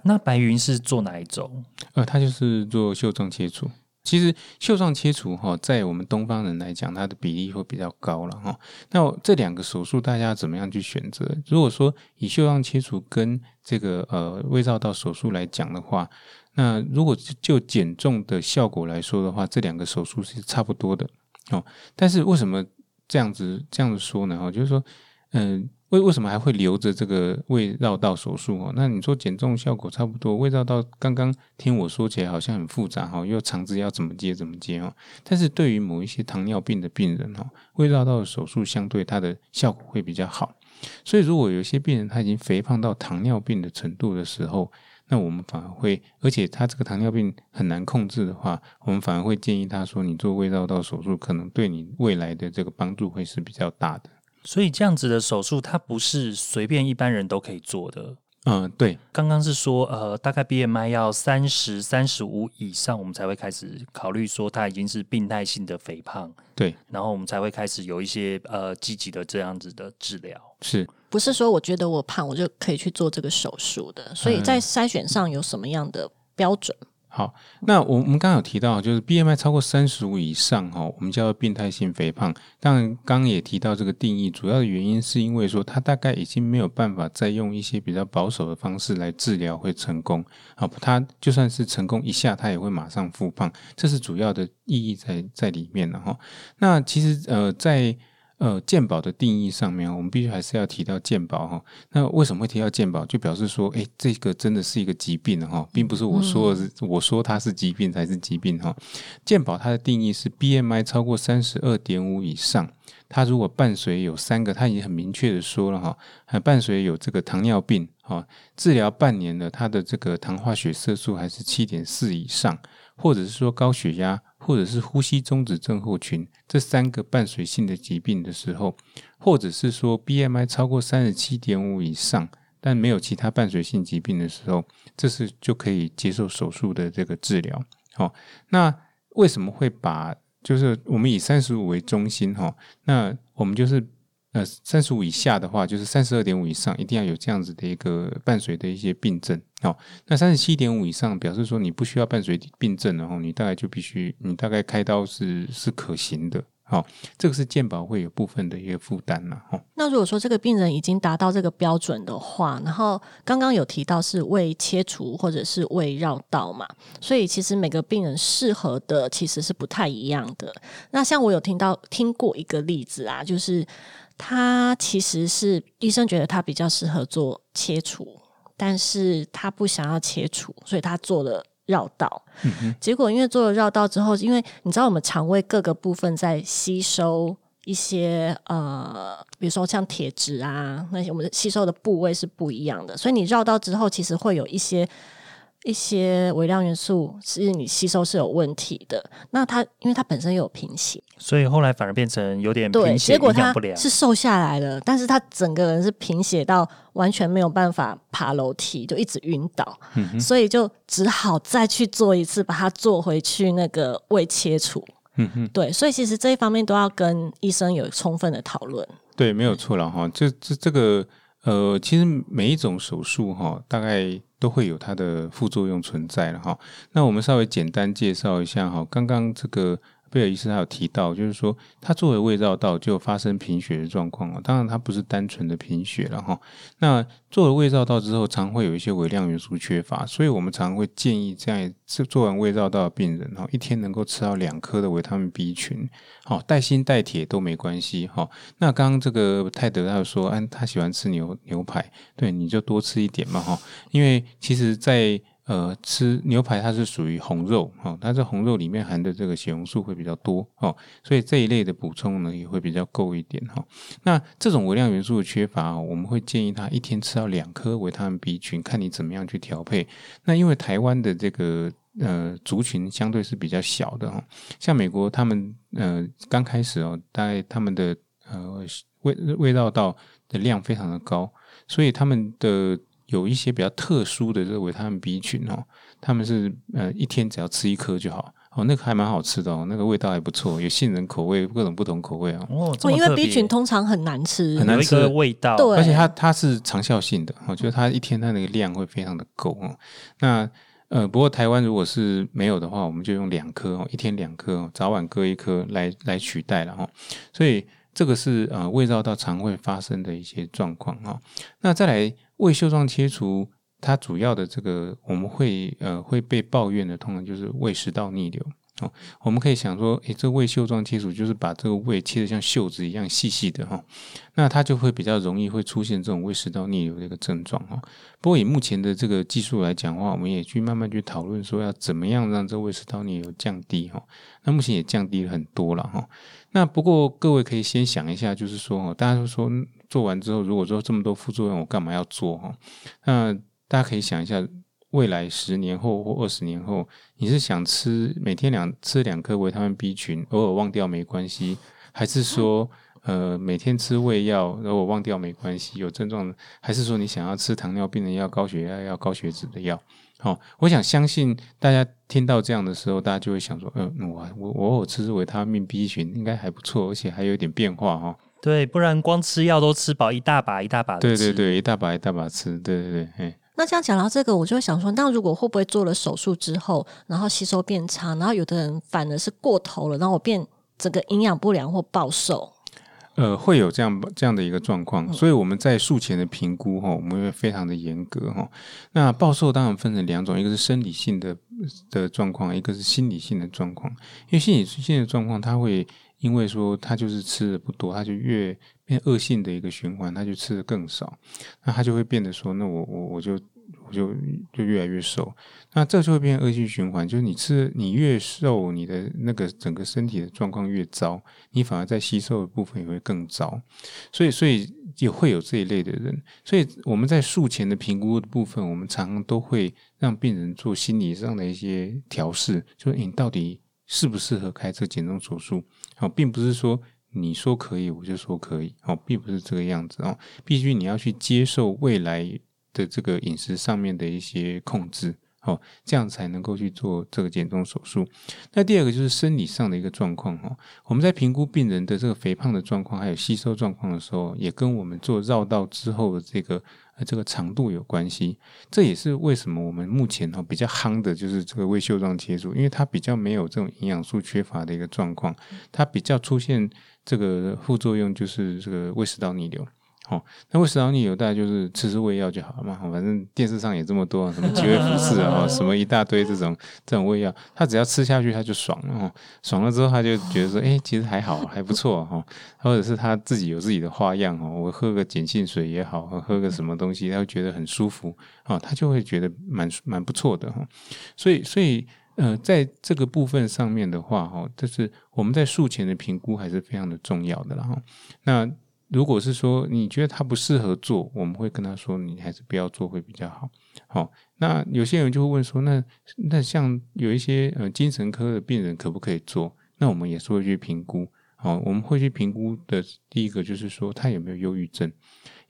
那白云是做哪一种？呃，他就是做袖状切除。其实袖状切除哈，在我们东方人来讲，它的比例会比较高了哈。那这两个手术大家怎么样去选择？如果说以袖状切除跟这个呃胃绕道手术来讲的话，那如果就减重的效果来说的话，这两个手术是差不多的哦。但是为什么这样子这样子说呢？哈，就是说，嗯、为为什么还会留着这个胃绕道手术哦？那你说减重效果差不多，胃绕道刚刚听我说起来好像很复杂哈，又肠子要怎么接怎么接哦。但是对于某一些糖尿病的病人哦，胃绕道的手术相对它的效果会比较好。所以如果有些病人他已经肥胖到糖尿病的程度的时候，那我们反而会，而且他这个糖尿病很难控制的话，我们反而会建议他说，你做胃绕道手术可能对你未来的这个帮助会是比较大的。所以这样子的手术，它不是随便一般人都可以做的。嗯，对，刚刚是说，呃，大概 BMI 要三十三十五以上，我们才会开始考虑说它已经是病态性的肥胖，对，然后我们才会开始有一些呃积极的这样子的治疗。是。不是说我觉得我胖，我就可以去做这个手术的。所以在筛选上有什么样的标准？好，那我我们刚刚有提到，就是 BMI 超过三十五以上哈，我们叫做病态性肥胖。当然，刚刚也提到这个定义，主要的原因是因为说它大概已经没有办法再用一些比较保守的方式来治疗会成功。好，它就算是成功一下，它也会马上复胖，这是主要的意义在在里面了哈。那其实呃在。呃，健保的定义上面，我们必须还是要提到健保哈。那为什么会提到健保？就表示说，哎，这个真的是一个疾病哈，并不是我说的是我说它是疾病才是疾病哈。健保它的定义是 BMI 超过三十二点五以上，它如果伴随有三个，它已经很明确的说了哈，还伴随有这个糖尿病哈，治疗半年的，它的这个糖化血色素还是七点四以上，或者是说高血压。或者是呼吸中止症候群这三个伴随性的疾病的时候，或者是说 BMI 超过三十七点五以上，但没有其他伴随性疾病的时候，这是就可以接受手术的这个治疗。好，那为什么会把就是我们以三十五为中心哈？那我们就是。呃，三十五以下的话，就是三十二点五以上，一定要有这样子的一个伴随的一些病症。好，那三十七点五以上，表示说你不需要伴随病症，然后你大概就必须，你大概开刀是是可行的。好，这个是健保会有部分的一个负担了。哈，那如果说这个病人已经达到这个标准的话，然后刚刚有提到是胃切除或者是胃绕道嘛，所以其实每个病人适合的其实是不太一样的。那像我有听到听过一个例子啊，就是。他其实是医生觉得他比较适合做切除，但是他不想要切除，所以他做了绕道。结果因为做了绕道之后，因为你知道我们肠胃各个部分在吸收一些呃，比如说像铁质啊那些，我们吸收的部位是不一样的，所以你绕道之后，其实会有一些。一些微量元素是你吸收是有问题的，那它因为它本身有贫血，所以后来反而变成有点贫血，结果他不良。是瘦下来了，但是他整个人是贫血到完全没有办法爬楼梯，就一直晕倒，所以就只好再去做一次，把它做回去那个胃切除。嗯哼，对，所以其实这一方面都要跟医生有充分的讨论。对，没有错了哈。这这这个呃，其实每一种手术哈，大概。都会有它的副作用存在了哈。那我们稍微简单介绍一下哈。刚刚这个。贝尔医师他有提到，就是说他作为胃绕道就发生贫血的状况啊。当然，他不是单纯的贫血了哈。那做了胃绕道之后，常会有一些微量元素缺乏，所以我们常会建议这样做完胃绕道的病人哈，一天能够吃到两颗的维他命 B 群，好带锌带铁都没关系哈。那刚刚这个泰德他说，嗯，他喜欢吃牛牛排，对，你就多吃一点嘛哈。因为其实，在呃，吃牛排它是属于红肉哈，它这红肉里面含的这个血红素会比较多哦，所以这一类的补充呢也会比较够一点哈。那这种微量元素的缺乏，我们会建议他一天吃到两颗维他命 B 群，看你怎么样去调配。那因为台湾的这个呃族群相对是比较小的哈，像美国他们呃刚开始哦，大概他们的呃味味道到的量非常的高，所以他们的。有一些比较特殊的这个维他命 B 群哦，他们是呃一天只要吃一颗就好哦，那个还蛮好吃的哦，那个味道还不错，有杏仁口味，各种不同口味啊。哦，因为 B 群通常很难吃，很难吃的味道，对，而且它它是长效性的，我觉得它一天它那个量会非常的够哦。那呃，不过台湾如果是没有的话，我们就用两颗哦，一天两颗，早晚各一颗来来取代了哈。所以这个是呃胃绕道常会发生的一些状况哈。那再来。胃袖状切除，它主要的这个我们会呃会被抱怨的，通常就是胃食道逆流哦。我们可以想说，诶，这胃袖状切除就是把这个胃切的像袖子一样细细的哈，那它就会比较容易会出现这种胃食道逆流的一个症状哈。不过以目前的这个技术来讲的话，我们也去慢慢去讨论说要怎么样让这胃食道逆流降低哈。那目前也降低了很多了哈。那不过各位可以先想一下，就是说大家都说。做完之后，如果说这么多副作用，我干嘛要做哈？那大家可以想一下，未来十年后或二十年后，你是想吃每天两吃两颗维他命 B 群，偶尔忘掉没关系，还是说呃每天吃胃药，如果忘掉没关系，有症状的，还是说你想要吃糖尿病的药、高血压药、高血脂的药？好，我想相信大家听到这样的时候，大家就会想说，嗯，我我我偶尔吃维他命 B 群应该还不错，而且还有点变化哈。对，不然光吃药都吃饱一大把一大把的。对对对，一大把一大把吃，对对对，哎，那这样讲到这个，我就会想说，那如果会不会做了手术之后，然后吸收变差，然后有的人反而是过头了，然后我变整个营养不良或暴瘦？呃，会有这样这样的一个状况，所以我们在术前的评估哈，我们会非常的严格哈。那暴瘦当然分成两种，一个是生理性的的状况，一个是心理性的状况。因为心理性的状况，它会因为说他就是吃的不多，他就越变恶性的一个循环，他就吃的更少，那他就会变得说，那我我我就。我就就越来越瘦，那这就会变恶性循环。就是你吃你越瘦，你的那个整个身体的状况越糟，你反而在吸收的部分也会更糟。所以，所以也会有这一类的人。所以我们在术前的评估的部分，我们常常都会让病人做心理上的一些调试，就是你到底适不适合开这减重手术？好，并不是说你说可以我就说可以，哦，并不是这个样子哦。必须你要去接受未来。的这个饮食上面的一些控制，哦，这样才能够去做这个减重手术。那第二个就是生理上的一个状况，哈，我们在评估病人的这个肥胖的状况，还有吸收状况的时候，也跟我们做绕道之后的这个呃这个长度有关系。这也是为什么我们目前哈比较夯的就是这个胃袖状切除，因为它比较没有这种营养素缺乏的一个状况，它比较出现这个副作用就是这个胃食道逆流。哦，那胃食道逆流大概就是吃吃胃药就好了嘛。反正电视上也这么多，什么吉胃福士啊，什么一大堆这种这种胃药，他只要吃下去他就爽了哈。爽了之后他就觉得说，哎，其实还好，还不错哈。或者是他自己有自己的花样哦，我喝个碱性水也好，喝个什么东西，他会觉得很舒服啊，他就会觉得蛮蛮不错的哈。所以，所以呃，在这个部分上面的话哈，就是我们在术前的评估还是非常的重要的了哈。那如果是说你觉得他不适合做，我们会跟他说，你还是不要做会比较好。好，那有些人就会问说，那那像有一些呃精神科的病人可不可以做？那我们也是会去评估。好，我们会去评估的第一个就是说他有没有忧郁症。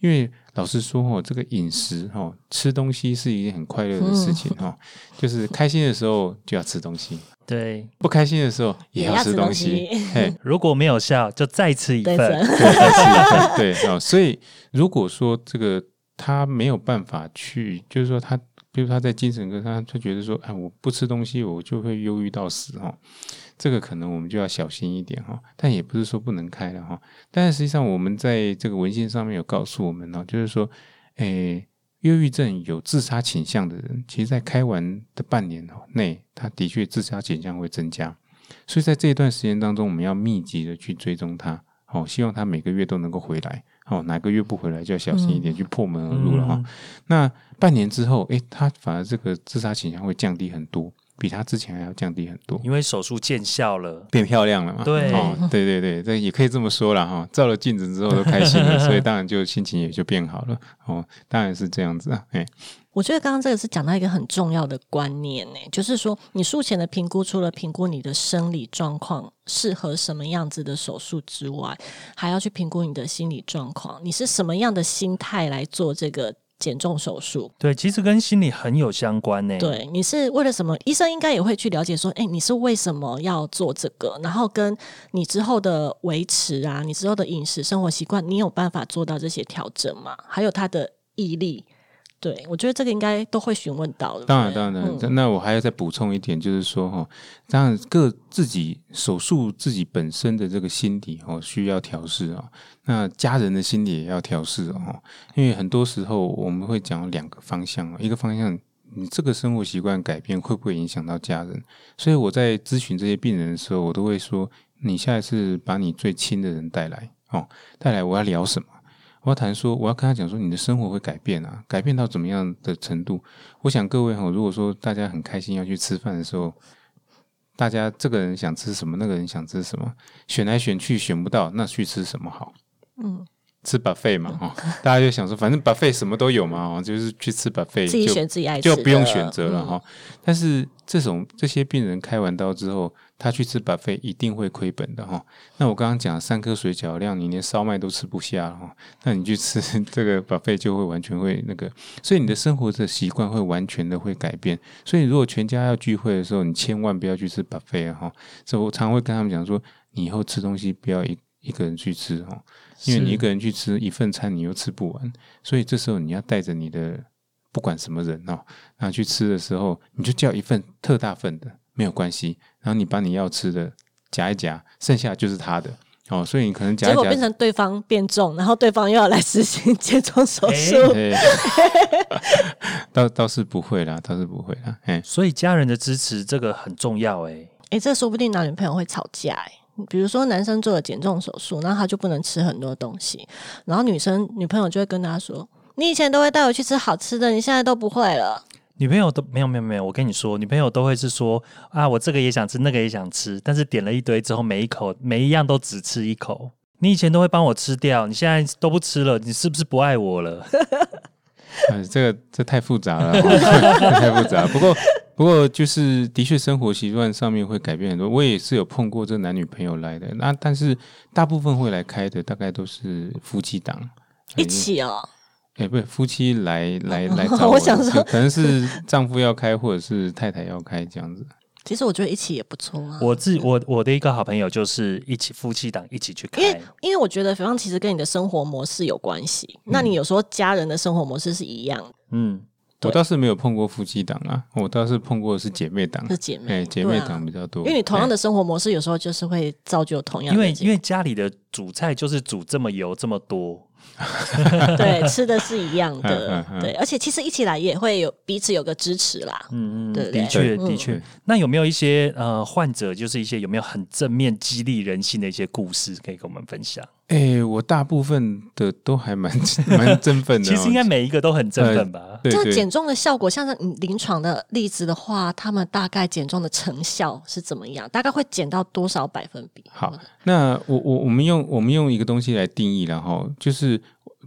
因为老实说哦，这个饮食哈，吃东西是一件很快乐的事情哈，就是开心的时候就要吃东西。对，不开心的时候也要吃东西。嘿，如果没有效，就再吃一份。对，再吃一份。对 啊，所以如果说这个他没有办法去，就是说他，比如他在精神科，他他觉得说，哎，我不吃东西，我就会忧郁到死哈。这个可能我们就要小心一点哈。但也不是说不能开了哈。但是实际上，我们在这个文献上面有告诉我们呢，就是说，诶。忧郁症有自杀倾向的人，其实，在开完的半年内，他的确自杀倾向会增加。所以在这一段时间当中，我们要密集的去追踪他，哦，希望他每个月都能够回来。哦，哪个月不回来，就要小心一点，去破门而入了哈。那半年之后，诶，他反而这个自杀倾向会降低很多。比他之前还要降低很多，因为手术见效了，变漂亮了嘛？对，哦对对对，这也可以这么说了哈。照了镜子之后都开心了，所以当然就心情也就变好了。哦，当然是这样子啊。哎，我觉得刚刚这个是讲到一个很重要的观念呢，就是说你术前的评估，除了评估你的生理状况适合什么样子的手术之外，还要去评估你的心理状况，你是什么样的心态来做这个。减重手术，对，其实跟心理很有相关呢。对，你是为了什么？医生应该也会去了解说，哎，你是为什么要做这个？然后跟你之后的维持啊，你之后的饮食生活习惯，你有办法做到这些调整吗？还有他的毅力。对，我觉得这个应该都会询问到的。当然，当然，那我还要再补充一点，就是说哈，当然各自己手术自己本身的这个心理哦，需要调试啊。那家人的心理也要调试哦，因为很多时候我们会讲两个方向一个方向你这个生活习惯改变会不会影响到家人？所以我在咨询这些病人的时候，我都会说，你下一次把你最亲的人带来哦，带来我要聊什么？我要谈说，我要跟他讲说，你的生活会改变啊，改变到怎么样的程度？我想各位哈，如果说大家很开心要去吃饭的时候，大家这个人想吃什么，那个人想吃什么，选来选去选不到，那去吃什么好？嗯。吃 buffet 嘛，哈，大家就想说，反正 buffet 什么都有嘛，哦，就是去吃 buffet，自己选自己爱吃，就不用选择了哈。但是这种这些病人开完刀之后，他去吃 buffet 一定会亏本的哈。那我刚刚讲三颗水饺量，你连烧麦都吃不下了哈。那你去吃这个 buffet 就会完全会那个，所以你的生活的习惯会完全的会改变。所以如果全家要聚会的时候，你千万不要去吃 buffet 哈。所以我常会跟他们讲说，你以后吃东西不要一一个人去吃哈。因为你一个人去吃一份餐，你又吃不完，所以这时候你要带着你的不管什么人哦，然后去吃的时候，你就叫一份特大份的，没有关系。然后你把你要吃的夹一夹，剩下就是他的哦，所以你可能夹一夹结果变，成对方变重，然后对方又要来实行减重手术。哎 倒倒是不会啦，倒是不会啦，哎，所以家人的支持这个很重要哎。哎、这说不定男女朋友会吵架哎、比如说男生做了减重手术，然后他就不能吃很多东西，然后女生女朋友就会跟他说：“你以前都会带我去吃好吃的，你现在都不会了。女朋友都没有没有没有，我跟你说，女朋友都会是说啊，我这个也想吃，那个也想吃，但是点了一堆之后，每一口每一样都只吃一口。你以前都会帮我吃掉，你现在都不吃了，你是不是不爱我了？呃，这个这太复杂了，太复杂。不过不过就是的确生活习惯上面会改变很多。我也是有碰过这男女朋友来的，那但是大部分会来开的大概都是夫妻档，一起哦，哎、不是夫妻来来来找我 我想说就可能是丈夫要开或者是太太要开这样子。其实我觉得一起也不错啊。我自我我的一个好朋友就是一起夫妻档一起去开。因，为因为我觉得肥胖其实跟你的生活模式有关系，那你有时候家人的生活模式是一样的，嗯，我倒是没有碰过夫妻档啊，我倒是碰过的是姐妹档，是姐妹，哎、姐妹档比较多。因为你同样哎的生活模式，有时候就是会造就同样因为因为家里的煮菜就是煮这么油这么多，对吃的是一样嗯的对，而且其实一起来也会有彼此有个支持啦。嗯嗯，对的确的确嗯。那有没有一些呃患者，就是一些有没有很正面激励人心的一些故事可以跟我们分享？哎、我大部分的都还蛮 蛮振奋的哦、其实应该每一个都很振奋吧？这样对对减重的效果，像是你临床的例子的话，他们大概减重的成效是怎么样？大概会减到多少百分比？好，那我我我们用我们用一个东西来定义，然后就是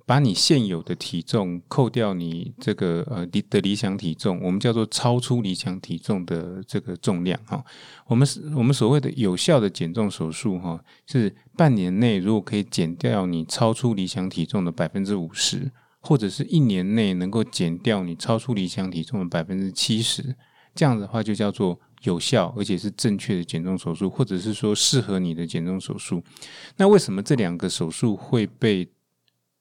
把你现有的体重扣掉你这个呃理的理想体重，我们叫做超出理想体重的这个重量哈。我们是我们所谓的有效的减重手术哈，是半年内如果可以减掉你超出理想体重的百分之五十，或者是一年内能够减掉你超出理想体重的百分之七十，这样的话就叫做有效而且是正确的减重手术，或者是说适合你的减重手术。那为什么这两个手术会被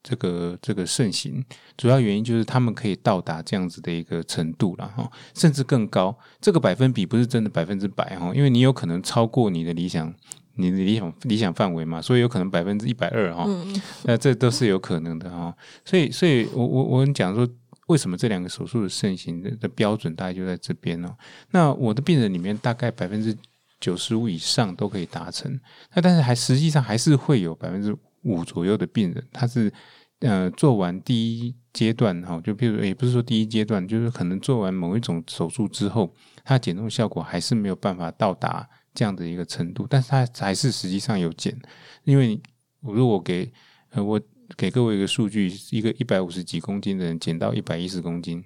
这个这个盛行？主要原因就是他们可以到达这样子的一个程度了哈，甚至更高。这个百分比不是真的百分之百哈，因为你有可能超过你的理想。你的理想理想范围嘛，所以有可能百分之一百二哈，嗯，那这都是有可能的哈。所以，所以我我我跟你讲说，为什么这两个手术的盛行的的标准大概就在这边哦。那我的病人里面大概百分之九十五以上都可以达成，那但是还实际上还是会有百分之五左右的病人，他是呃做完第一阶段哈，就比如也不是说第一阶段，就是可能做完某一种手术之后，他减重效果还是没有办法到达这样的一个程度，但是他还是实际上有减，因为我如果给呃我给各位一个数据，一个一百五十几公斤的人减到一百一十公斤。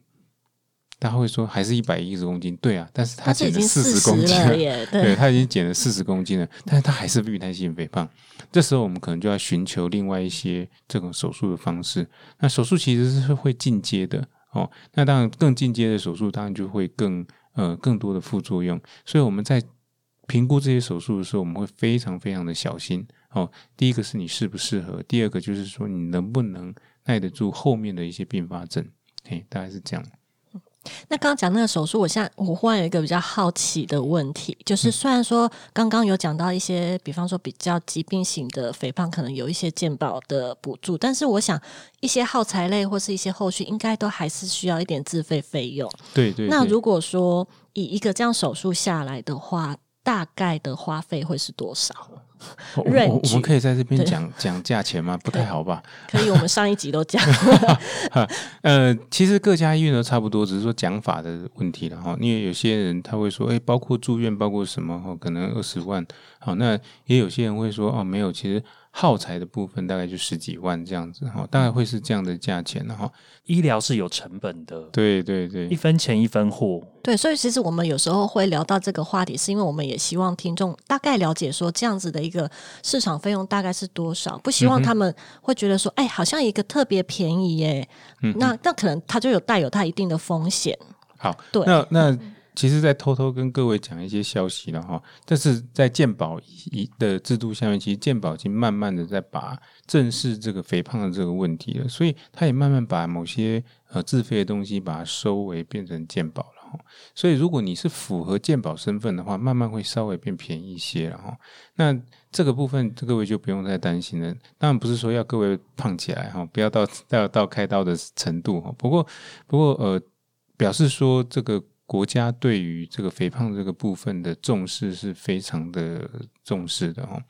大家会说还是一百一十公斤，对啊，但是他减了四四十公斤了 对，他已经减了四十公斤了，但是他还是病态性肥胖。这时候我们可能就要寻求另外一些这种手术的方式。那手术其实是会进阶的哦，那当然更进阶的手术当然就会更呃更多的副作用。所以我们在评估这些手术的时候，我们会非常非常的小心哦。第一个是你适不适合，第二个就是说你能不能耐得住后面的一些并发症。嘿，大概是这样。那刚刚讲那个手术，我现在我忽然有一个比较好奇的问题，嗯就是虽然说刚刚有讲到一些，比方说比较疾病型的肥胖，可能有一些健保的补助，但是我想一些耗材类或是一些后续，应该都还是需要一点自费费用。对对对那如果说以一个这样手术下来的话，大概的花费会是多少？我我 range 我们可以在这边讲讲价钱吗？不太好吧？可以，我们上一集都讲。呃，其实各家医院都差不多，只是说讲法的问题了哈。因为有些人他会说，哎，包括住院，包括什么哈，可能二十万。好，那也有些人会说，哦，没有，其实耗材的部分大概就十几万这样子哈，大概会是这样的价钱了哈。医疗是有成本的，对对对一，分钱一分货。对，所以其实我们有时候会聊到这个话题，是因为我们也希望听众大概了解说这样子的一个市场费用大概是多少，不希望他们会觉得说，哎，好像一个特别便宜耶，嗯那那可能它就有带有它一定的风险。好，对那那其实在偷偷跟各位讲一些消息了哈。但是在健保一的制度下面，其实健保已经慢慢的在把正视这个肥胖的这个问题了，所以他也慢慢把某些呃自费的东西把它收为变成健保了哈。所以，如果你是符合健保身份的话，慢慢会稍微变便宜一些了哈。那这个部分，各位就不用再担心了。当然不是说要各位胖起来哈，不要到要到开刀的程度哈。不过，不过呃，表示说这个国家对于这个肥胖这个部分的重视是非常的重视的哈。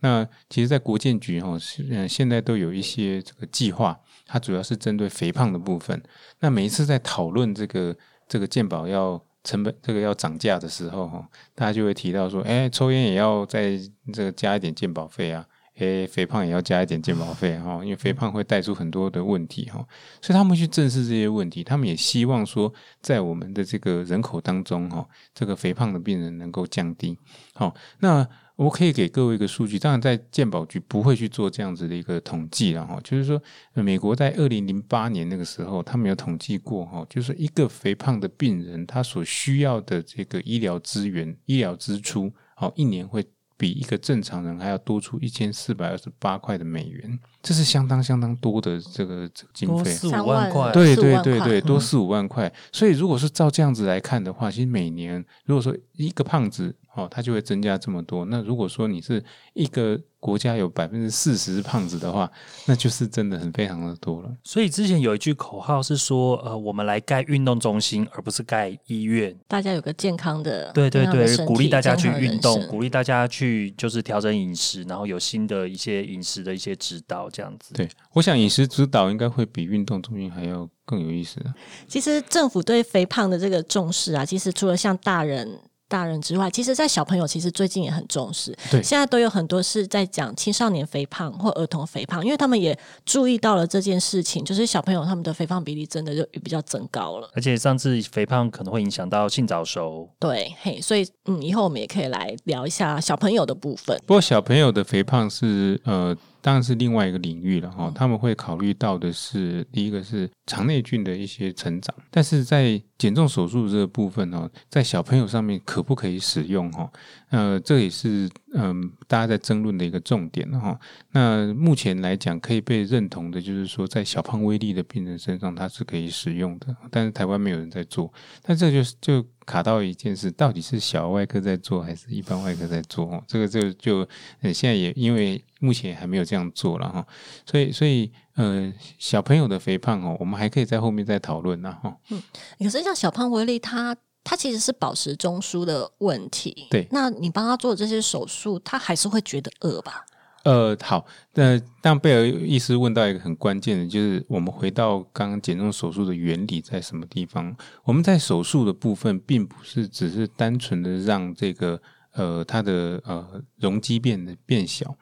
那其实，在国建局哈，嗯现在都有一些这个计划，它主要是针对肥胖的部分。那每一次在讨论这个。这个健保要成本这个要涨价的时候，哈，大家就会提到说，哎，抽烟也要再这个加一点健保费啊，诶，肥胖也要加一点健保费哈，因为肥胖会带出很多的问题哈，所以他们去正视这些问题，他们也希望说，在我们的这个人口当中哈，这个肥胖的病人能够降低，好，那。我可以给各位一个数据，当然在健保局不会去做这样子的一个统计了哈，就是说美国在二零零八年那个时候，他们有统计过哈，就是一个肥胖的病人他所需要的这个医疗资源、医疗支出，好一年会。比一个正常人还要多出一千四百二十八块的美元，这是相当相当多的这个这个经费，四五万块，对对对对，多四五万块。所以如果是照这样子来看的话，其实每年如果说一个胖子哦，它就会增加这么多。那如果说你是一个。国家有百分之四十胖子的话，那就是真的很非常的多了。所以之前有一句口号是说，呃，我们来盖运动中心，而不是盖医院。大家有个健康的，对对对，鼓励大家去运动，鼓励大家去就是调整饮食，然后有新的一些饮食的一些指导，这样子。对，我想饮食指导应该会比运动中心还要更有意思。啊其实政府对肥胖的这个重视啊，其实除了像大人。大人之外，其实，在小朋友其实最近也很重视。对，现在都有很多是在讲青少年肥胖或儿童肥胖，因为他们也注意到了这件事情，就是小朋友他们的肥胖比例真的就比较增高了。而且上次肥胖可能会影响到性早熟。对，嘿，所以嗯，以后我们也可以来聊一下小朋友的部分。不过小朋友的肥胖是呃。当然是另外一个领域了哈，他们会考虑到的是第一个是肠内菌的一些成长，但是在减重手术这个部分呢，在小朋友上面可不可以使用哈？呃，这也是嗯大家在争论的一个重点哈。那目前来讲，可以被认同的就是说，在小胖威力的病人身上，它是可以使用的，但是台湾没有人在做，但这就是就。卡到一件事，到底是小外科在做还是一般外科在做？哦这个就就现在也因为目前还没有这样做了哈，所以所以呃小朋友的肥胖哦，我们还可以在后面再讨论呢哈。嗯，可是像小胖威力，他他其实是保持中枢的问题。对，那你帮他做这些手术，他还是会觉得饿吧？呃，好，那当贝尔医师问到一个很关键的，就是我们回到刚刚减重手术的原理在什么地方？我们在手术的部分，并不是只是单纯的让这个呃它的呃容积变得变小。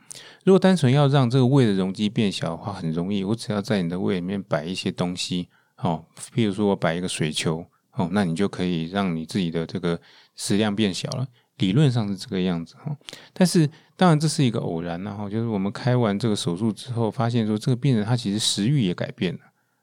如果单纯要让这个胃的容积变小的话，很容易，我只要在你的胃里面摆一些东西，哦，譬如说我摆一个水球，哦，那你就可以让你自己的这个食量变小了。理论上是这个样子哈，但是当然这是一个偶然然后就是我们开完这个手术之后，发现说这个病人他其实食欲也改变了，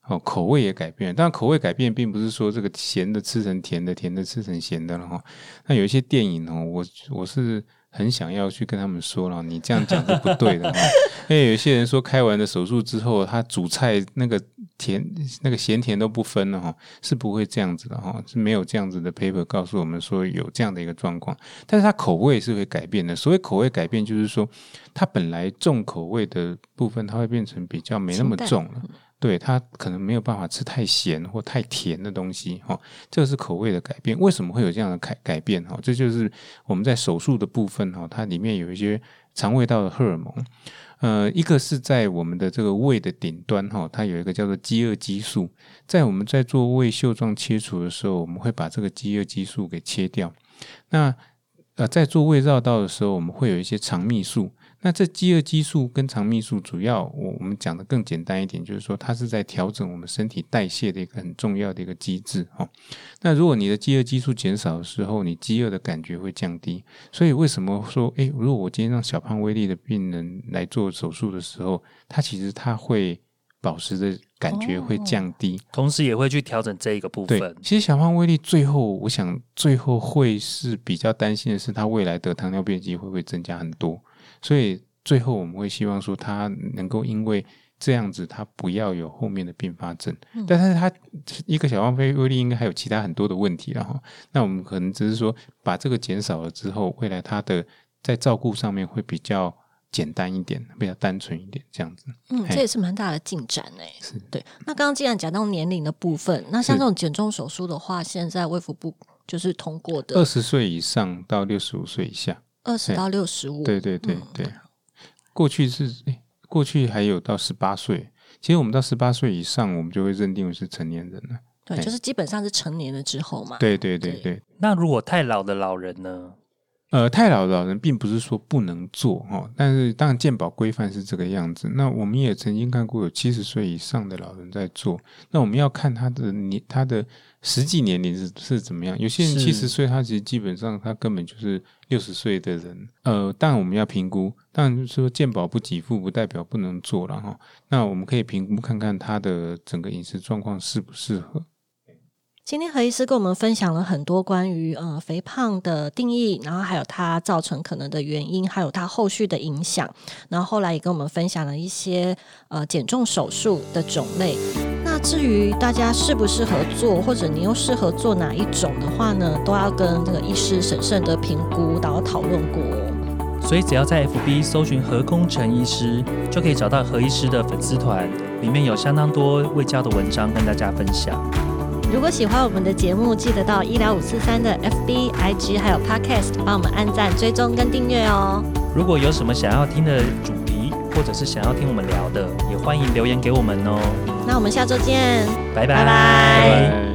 哦，口味也改变。当然口味改变并不是说这个咸的吃成甜的，甜的吃成咸的了哈。那有一些电影哦，我我是。很想要去跟他们说了，你这样讲是不对的。因为有些人说开完的手术之后，他煮菜那个甜、那个咸甜都不分了哈，是不会这样子的哈，是没有这样子的 paper 告诉我们说有这样的一个状况。但是它口味是会改变的。所谓口味改变，就是说它本来重口味的部分，它会变成比较没那么重了。对它可能没有办法吃太咸或太甜的东西，哈，这个是口味的改变。为什么会有这样的改改变？哈，这就是我们在手术的部分，哈，它里面有一些肠胃道的荷尔蒙，呃，一个是在我们的这个胃的顶端，哈，它有一个叫做饥饿激素，在我们在做胃锈状切除的时候，我们会把这个饥饿激素给切掉。那呃，在做胃绕道的时候，我们会有一些肠泌素。那这饥饿激素跟肠泌素，主要我我们讲的更简单一点，就是说它是在调整我们身体代谢的一个很重要的一个机制哦。那如果你的饥饿激素减少的时候，你饥饿的感觉会降低。所以为什么说，诶，如果我今天让小胖威力的病人来做手术的时候，他其实他会保持的感觉会降低。同时也会去调整这一个部分，。其实小胖威力最后，我想最后会是比较担心的是，他未来得糖尿病机会会增加很多，所以最后我们会希望说，他能够因为这样子，他不要有后面的并发症。嗯但是他一个小胖威威力应该还有其他很多的问题然后。那我们可能只是说把这个减少了之后，未来他的在照顾上面会比较简单一点，比较单纯一点，这样子。嗯，这也是蛮大的进展哎、是对，那刚刚既然讲到年龄的部分，那像这种减重手术的话，现在卫福部就是通过的二十岁以上到六十五岁以下。二十到六十五，对对对嗯对，过去是诶过去还有到十八岁，其实我们到十八岁以上，我们就会认定为是成年人了。对，就是基本上是成年了之后嘛。对对对对对，那如果太老的老人呢？呃，太老的老人并不是说不能做哈，但是当然健保规范是这个样子。那我们也曾经看过有七十岁以上的老人在做，那我们要看他的年他的实际年龄是是怎么样。有些人七十岁，他其实基本上他根本就是六十岁的人。呃，但我们要评估，但就是说健保不给付不代表不能做了哈。那我们可以评估看看他的整个饮食状况适不适合。今天何医师跟我们分享了很多关于呃肥胖的定义，然后还有它造成可能的原因，还有它后续的影响。然后后来也跟我们分享了一些呃减重手术的种类。那至于大家适不适合做，或者你又适合做哪一种的话呢，都要跟这个医师审慎的评估，然后讨论过。所以只要在 FB 搜寻何工程医师，就可以找到何医师的粉丝团，里面有相当多未教的文章跟大家分享。如果喜欢我们的节目，记得到医疗五四三的 FB、IG 还有 Podcast 帮我们按赞、追踪跟订阅哦。如果有什么想要听的主题，或者是想要听我们聊的，也欢迎留言给我们哦。那我们下周见。拜拜拜拜拜拜